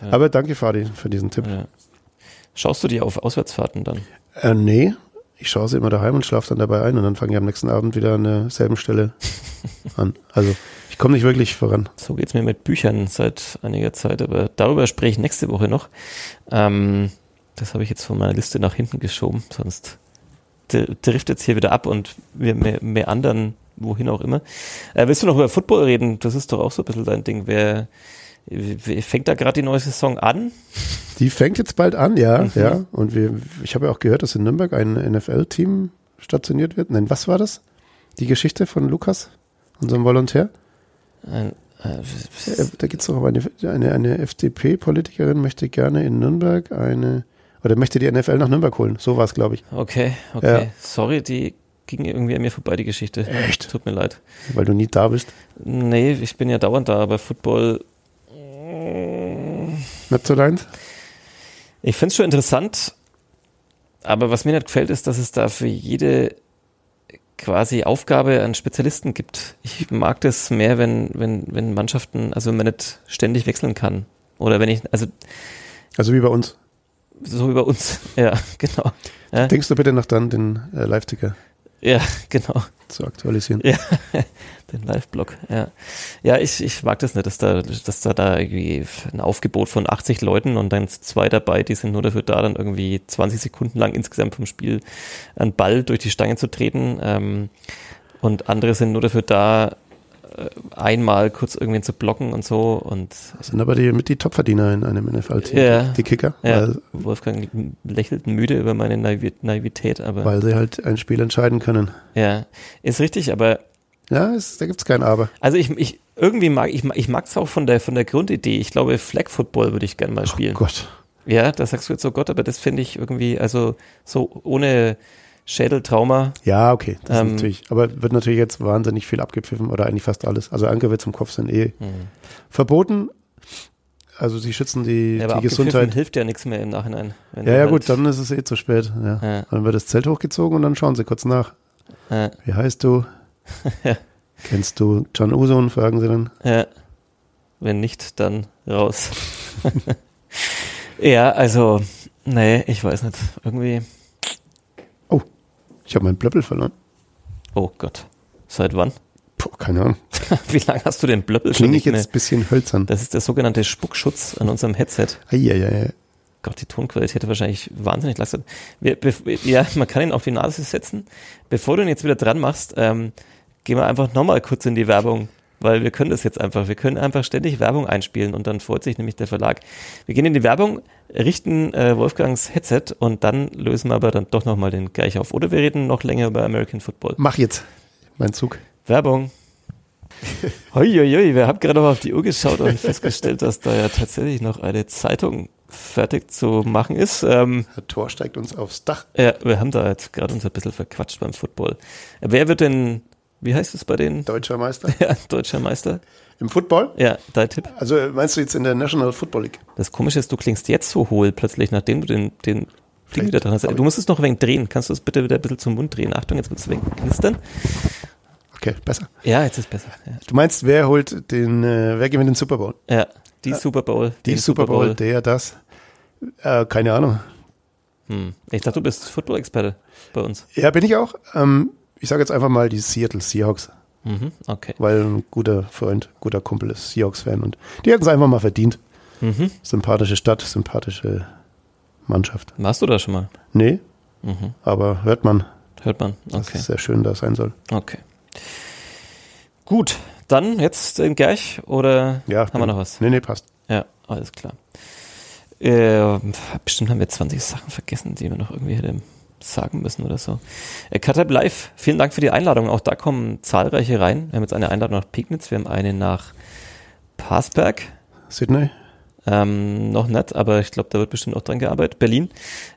S2: Ja.
S3: Aber danke, Fadi, für diesen Tipp.
S2: Ja. Schaust du die auf Auswärtsfahrten dann?
S3: Äh, nee, ich schaue sie immer daheim und schlafe dann dabei ein und dann fange ich am nächsten Abend wieder an derselben Stelle an. Also ich komme nicht wirklich voran.
S2: So geht's mir mit Büchern seit einiger Zeit, aber darüber spreche ich nächste Woche noch. Ähm, das habe ich jetzt von meiner Liste nach hinten geschoben, sonst trifft jetzt hier wieder ab und wir mehr, mehr anderen, wohin auch immer. Äh, willst du noch über Football reden? Das ist doch auch so ein bisschen dein Ding. Wer, fängt da gerade die neue Saison an?
S3: Die fängt jetzt bald an, ja, mhm. ja. Und wir, ich habe ja auch gehört, dass in Nürnberg ein NFL-Team stationiert wird. Nein, was war das? Die Geschichte von Lukas, unserem Volontär? Ein, äh, da geht es doch um eine, eine, eine FDP-Politikerin möchte gerne in Nürnberg eine oder möchte die NFL nach Nürnberg holen. So war es, glaube ich.
S2: Okay, okay. Ja. Sorry, die ging irgendwie an mir vorbei, die Geschichte.
S3: Echt?
S2: Tut mir leid.
S3: Weil du nie da bist?
S2: Nee, ich bin ja dauernd da, aber Football.
S3: Nicht so deins?
S2: Ich finde es schon interessant, aber was mir nicht gefällt, ist, dass es da für jede quasi Aufgabe an Spezialisten gibt. Ich mag das mehr, wenn, wenn, wenn Mannschaften, also wenn man nicht ständig wechseln kann. Oder wenn ich, also.
S3: Also wie bei uns.
S2: So wie bei uns, ja, genau. Ja.
S3: Denkst du bitte noch dann den äh, Live-Ticker?
S2: Ja, genau.
S3: Zu aktualisieren.
S2: Ja, den Live-Blog, ja. Ja, ich, ich mag das nicht, dass da, dass da, da irgendwie ein Aufgebot von 80 Leuten und dann zwei dabei, die sind nur dafür da, dann irgendwie 20 Sekunden lang insgesamt vom Spiel einen Ball durch die Stange zu treten. Ähm, und andere sind nur dafür da, einmal kurz irgendwen zu blocken und so. Und
S3: das sind aber die, mit die Topverdiener in einem NFL-Team,
S2: ja,
S3: die Kicker.
S2: Ja, Wolfgang lächelt müde über meine Naivität, aber.
S3: Weil sie halt ein Spiel entscheiden können.
S2: Ja, ist richtig, aber.
S3: Ja, es, da gibt's kein Aber.
S2: Also ich, ich irgendwie mag ich, ich mag es auch von der von der Grundidee. Ich glaube, Flag Football würde ich gerne mal spielen.
S3: Oh Gott.
S2: Ja, da sagst du jetzt so Gott, aber das finde ich irgendwie, also so ohne Schädeltrauma.
S3: Ja, okay. Das ähm, natürlich, aber wird natürlich jetzt wahnsinnig viel abgepfiffen oder eigentlich fast alles. Also Angriffe zum Kopf sind eh mhm. verboten. Also sie schützen die, ja, aber die Gesundheit.
S2: hilft ja nichts mehr im Nachhinein.
S3: ja, ja halt gut, dann ist es eh zu spät. Ja. ja. Dann wird das Zelt hochgezogen und dann schauen sie kurz nach. Ja. Wie heißt du? Kennst du John Uson? Fragen sie dann.
S2: Ja. Wenn nicht, dann raus. ja, also, nee, ich weiß nicht. Irgendwie
S3: ich habe meinen Blöppel verloren.
S2: Oh Gott. Seit wann?
S3: Puh, keine Ahnung.
S2: Wie lange hast du den Blöppel
S3: schon nicht ich jetzt ein bisschen hölzern.
S2: Das ist der sogenannte Spuckschutz an unserem Headset.
S3: Eieiei.
S2: Gott, die Tonqualität wahrscheinlich wahnsinnig langsam. Ja, man kann ihn auf die Nase setzen. Bevor du ihn jetzt wieder dran machst, ähm, gehen wir einfach nochmal kurz in die Werbung weil wir können das jetzt einfach. Wir können einfach ständig Werbung einspielen und dann freut sich nämlich der Verlag. Wir gehen in die Werbung, richten äh, Wolfgangs Headset und dann lösen wir aber dann doch nochmal den gleich auf. Oder wir reden noch länger über American Football.
S3: Mach jetzt. Mein Zug.
S2: Werbung. Huiuiui, wir haben gerade noch auf die Uhr geschaut und festgestellt, dass da ja tatsächlich noch eine Zeitung fertig zu machen ist. Ähm,
S3: Herr Tor steigt uns aufs Dach.
S2: Ja, wir haben da jetzt gerade uns ein bisschen verquatscht beim Football. Wer wird denn wie heißt es bei denen?
S3: Deutscher Meister.
S2: Ja, deutscher Meister.
S3: Im Football?
S2: Ja, dein Tipp.
S3: Also meinst du jetzt in der National Football League?
S2: Das Komische ist, du klingst jetzt so hohl plötzlich, nachdem du den, den Ding wieder dran hast. Du musst es noch ein wenig drehen. Kannst du es bitte wieder ein bisschen zum Mund drehen? Achtung, jetzt wird es ein wenig knistern.
S3: Okay, besser.
S2: Ja, jetzt ist besser. Ja.
S3: Du meinst, wer holt den, äh, wer gewinnt den Super Bowl?
S2: Ja, die äh, Super Bowl.
S3: Die Super Bowl, Bowl, der, das. Äh, keine Ahnung.
S2: Hm. Ich dachte, du bist Football-Experte bei uns.
S3: Ja, bin ich auch. Ähm, ich sage jetzt einfach mal die Seattle Seahawks.
S2: Mhm, okay.
S3: Weil ein guter Freund, guter Kumpel ist Seahawks-Fan und die hätten es einfach mal verdient. Mhm. Sympathische Stadt, sympathische Mannschaft.
S2: Warst du da schon mal?
S3: Nee, mhm. aber hört man.
S2: Hört man, okay.
S3: Dass es sehr schön da sein soll.
S2: Okay. Gut, dann jetzt Gerch oder
S3: ja,
S2: haben wir noch was?
S3: Nee, nee, passt.
S2: Ja, alles klar. Äh, bestimmt haben wir 20 Sachen vergessen, die wir noch irgendwie hätten sagen müssen oder so. Äh, Live, vielen Dank für die Einladung. Auch da kommen zahlreiche rein. Wir haben jetzt eine Einladung nach Pignitz, wir haben eine nach Passberg.
S3: Sydney?
S2: Ähm, noch nicht, aber ich glaube, da wird bestimmt auch dran gearbeitet. Berlin.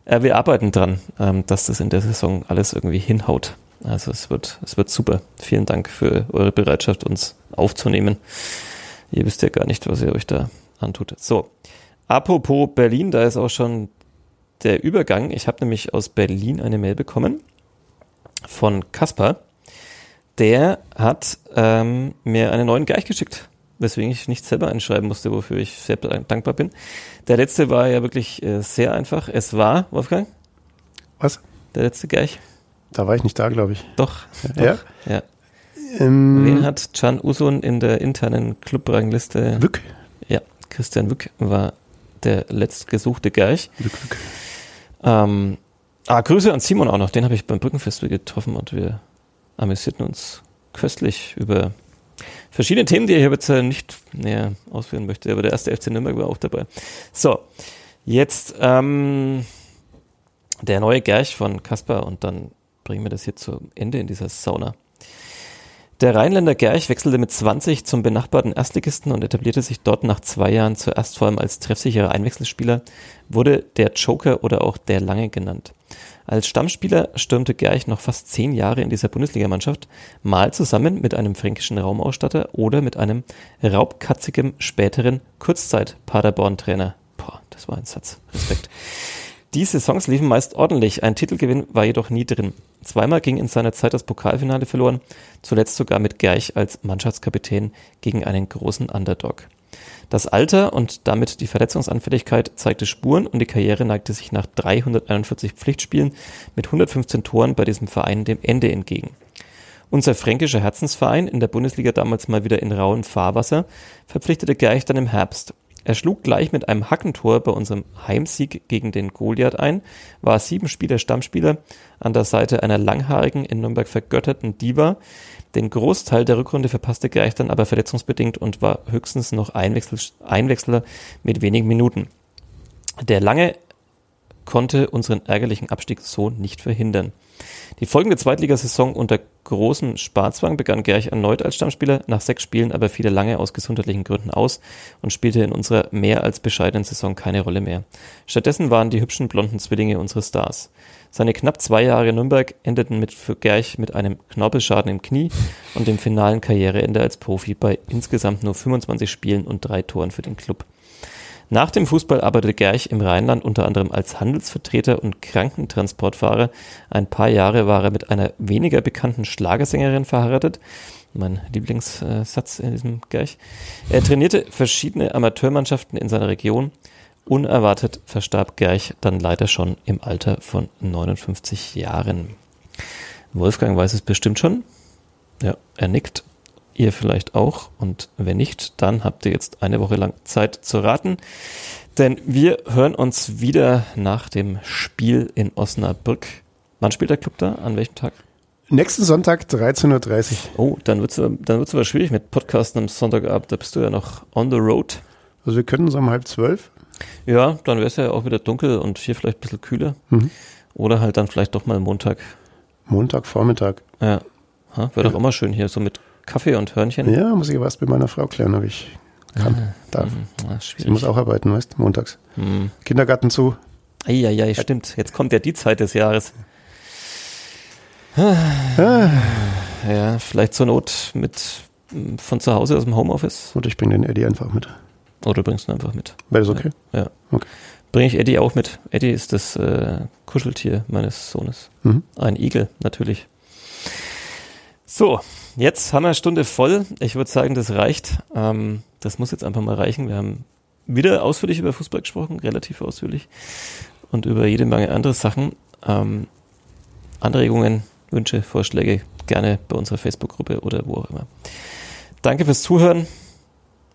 S2: Äh, wir arbeiten dran, ähm, dass das in der Saison alles irgendwie hinhaut. Also es wird, es wird super. Vielen Dank für eure Bereitschaft, uns aufzunehmen. Ihr wisst ja gar nicht, was ihr euch da antut. So, apropos Berlin, da ist auch schon der Übergang. Ich habe nämlich aus Berlin eine Mail bekommen von Kaspar. Der hat ähm, mir einen neuen Geich geschickt, weswegen ich nicht selber einschreiben musste, wofür ich sehr dankbar bin. Der letzte war ja wirklich äh, sehr einfach. Es war, Wolfgang?
S3: Was?
S2: Der letzte Geich?
S3: Da war ich nicht da, glaube ich.
S2: Doch.
S3: Ja?
S2: Doch, ja.
S3: Ähm,
S2: Wen hat Can Usun in der internen Clubrangliste?
S3: Wück.
S2: Ja, Christian Wück war der letztgesuchte
S3: Wück.
S2: Ähm, ah, Grüße an Simon auch noch, den habe ich beim Brückenfestival getroffen und wir amüsierten uns köstlich über verschiedene Themen, die ich jetzt äh, nicht näher ausführen möchte, aber der erste FC Nürnberg war auch dabei. So, jetzt ähm, der neue Gerch von Kaspar und dann bringen wir das hier zum Ende in dieser Sauna. Der Rheinländer Gerch wechselte mit 20 zum benachbarten Erstligisten und etablierte sich dort nach zwei Jahren zuerst vor allem als treffsicherer Einwechselspieler, wurde der Joker oder auch der Lange genannt. Als Stammspieler stürmte Gerch noch fast zehn Jahre in dieser Bundesligamannschaft, mal zusammen mit einem fränkischen Raumausstatter oder mit einem raubkatzigem späteren Kurzzeit-Paderborn-Trainer. Boah, das war ein Satz. Respekt. Die Saisons liefen meist ordentlich, ein Titelgewinn war jedoch nie drin. Zweimal ging in seiner Zeit das Pokalfinale verloren, zuletzt sogar mit Gerch als Mannschaftskapitän gegen einen großen Underdog. Das Alter und damit die Verletzungsanfälligkeit zeigte Spuren und die Karriere neigte sich nach 341 Pflichtspielen mit 115 Toren bei diesem Verein dem Ende entgegen. Unser fränkischer Herzensverein, in der Bundesliga damals mal wieder in rauen Fahrwasser, verpflichtete Gerch dann im Herbst. Er schlug gleich mit einem Hackentor bei unserem Heimsieg gegen den Goliath ein, war sieben Spieler Stammspieler an der Seite einer langhaarigen, in Nürnberg vergötterten Diva. Den Großteil der Rückrunde verpasste Greich dann aber verletzungsbedingt und war höchstens noch Einwechsel, Einwechsler mit wenigen Minuten. Der Lange konnte unseren ärgerlichen Abstieg so nicht verhindern. Die folgende Zweitligasaison unter großem Sparzwang begann Gerch erneut als Stammspieler, nach sechs Spielen aber fiel er lange aus gesundheitlichen Gründen aus und spielte in unserer mehr als bescheidenen Saison keine Rolle mehr. Stattdessen waren die hübschen blonden Zwillinge unsere Stars. Seine knapp zwei Jahre in Nürnberg endeten mit für Gerch mit einem Knorpelschaden im Knie und dem finalen Karriereende als Profi bei insgesamt nur 25 Spielen und drei Toren für den Club. Nach dem Fußball arbeitete Gerch im Rheinland unter anderem als Handelsvertreter und Krankentransportfahrer. Ein paar Jahre war er mit einer weniger bekannten Schlagersängerin verheiratet. Mein Lieblingssatz in diesem Gerch. Er trainierte verschiedene Amateurmannschaften in seiner Region. Unerwartet verstarb Gerch dann leider schon im Alter von 59 Jahren. Wolfgang weiß es bestimmt schon. Ja, er nickt ihr vielleicht auch. Und wenn nicht, dann habt ihr jetzt eine Woche lang Zeit zu raten. Denn wir hören uns wieder nach dem Spiel in Osnabrück. Wann spielt der Club da? An welchem Tag?
S3: Nächsten Sonntag 13.30 Uhr.
S2: Oh, dann wird es dann wird's aber schwierig mit Podcasten am Sonntagabend. Da bist du ja noch on the road.
S3: Also wir können so um halb zwölf.
S2: Ja, dann wäre es ja auch wieder dunkel und hier vielleicht ein bisschen kühler. Mhm. Oder halt dann vielleicht doch mal Montag.
S3: Montag, Vormittag.
S2: Ja. Wäre ja. doch mal schön hier so mit Kaffee und Hörnchen?
S3: Ja, muss ich was mit meiner Frau klären, ob ich kann, ah, darf. Sie muss auch arbeiten, weißt montags. Hm. Kindergarten zu.
S2: Eieiei, stimmt. Jetzt kommt ja die Zeit des Jahres.
S3: Ah.
S2: Ja, vielleicht zur Not mit von zu Hause aus dem Homeoffice.
S3: Oder ich bringe den Eddie einfach mit.
S2: Oder bringst du ihn einfach mit.
S3: Wäre das okay?
S2: Ja. ja. Okay. Bringe ich Eddie auch mit. Eddie ist das äh, Kuscheltier meines Sohnes. Mhm. Ein Igel, natürlich. So, jetzt haben wir eine Stunde voll. Ich würde sagen, das reicht. Ähm, das muss jetzt einfach mal reichen. Wir haben wieder ausführlich über Fußball gesprochen, relativ ausführlich. Und über jede Menge andere Sachen. Ähm, Anregungen, Wünsche, Vorschläge gerne bei unserer Facebook-Gruppe oder wo auch immer. Danke fürs Zuhören.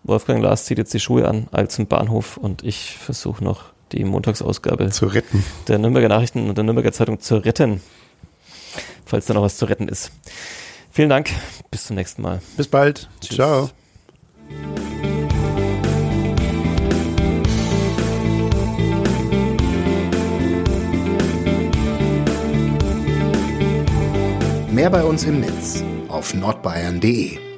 S2: Wolfgang Lars zieht jetzt die Schuhe an, als zum Bahnhof und ich versuche noch die Montagsausgabe
S3: zu retten.
S2: der Nürnberger Nachrichten und der Nürnberger Zeitung zu retten, falls da noch was zu retten ist. Vielen Dank. Bis zum nächsten Mal.
S3: Bis bald. Tschüss. Ciao.
S1: Mehr bei uns im Netz auf nordbayern.de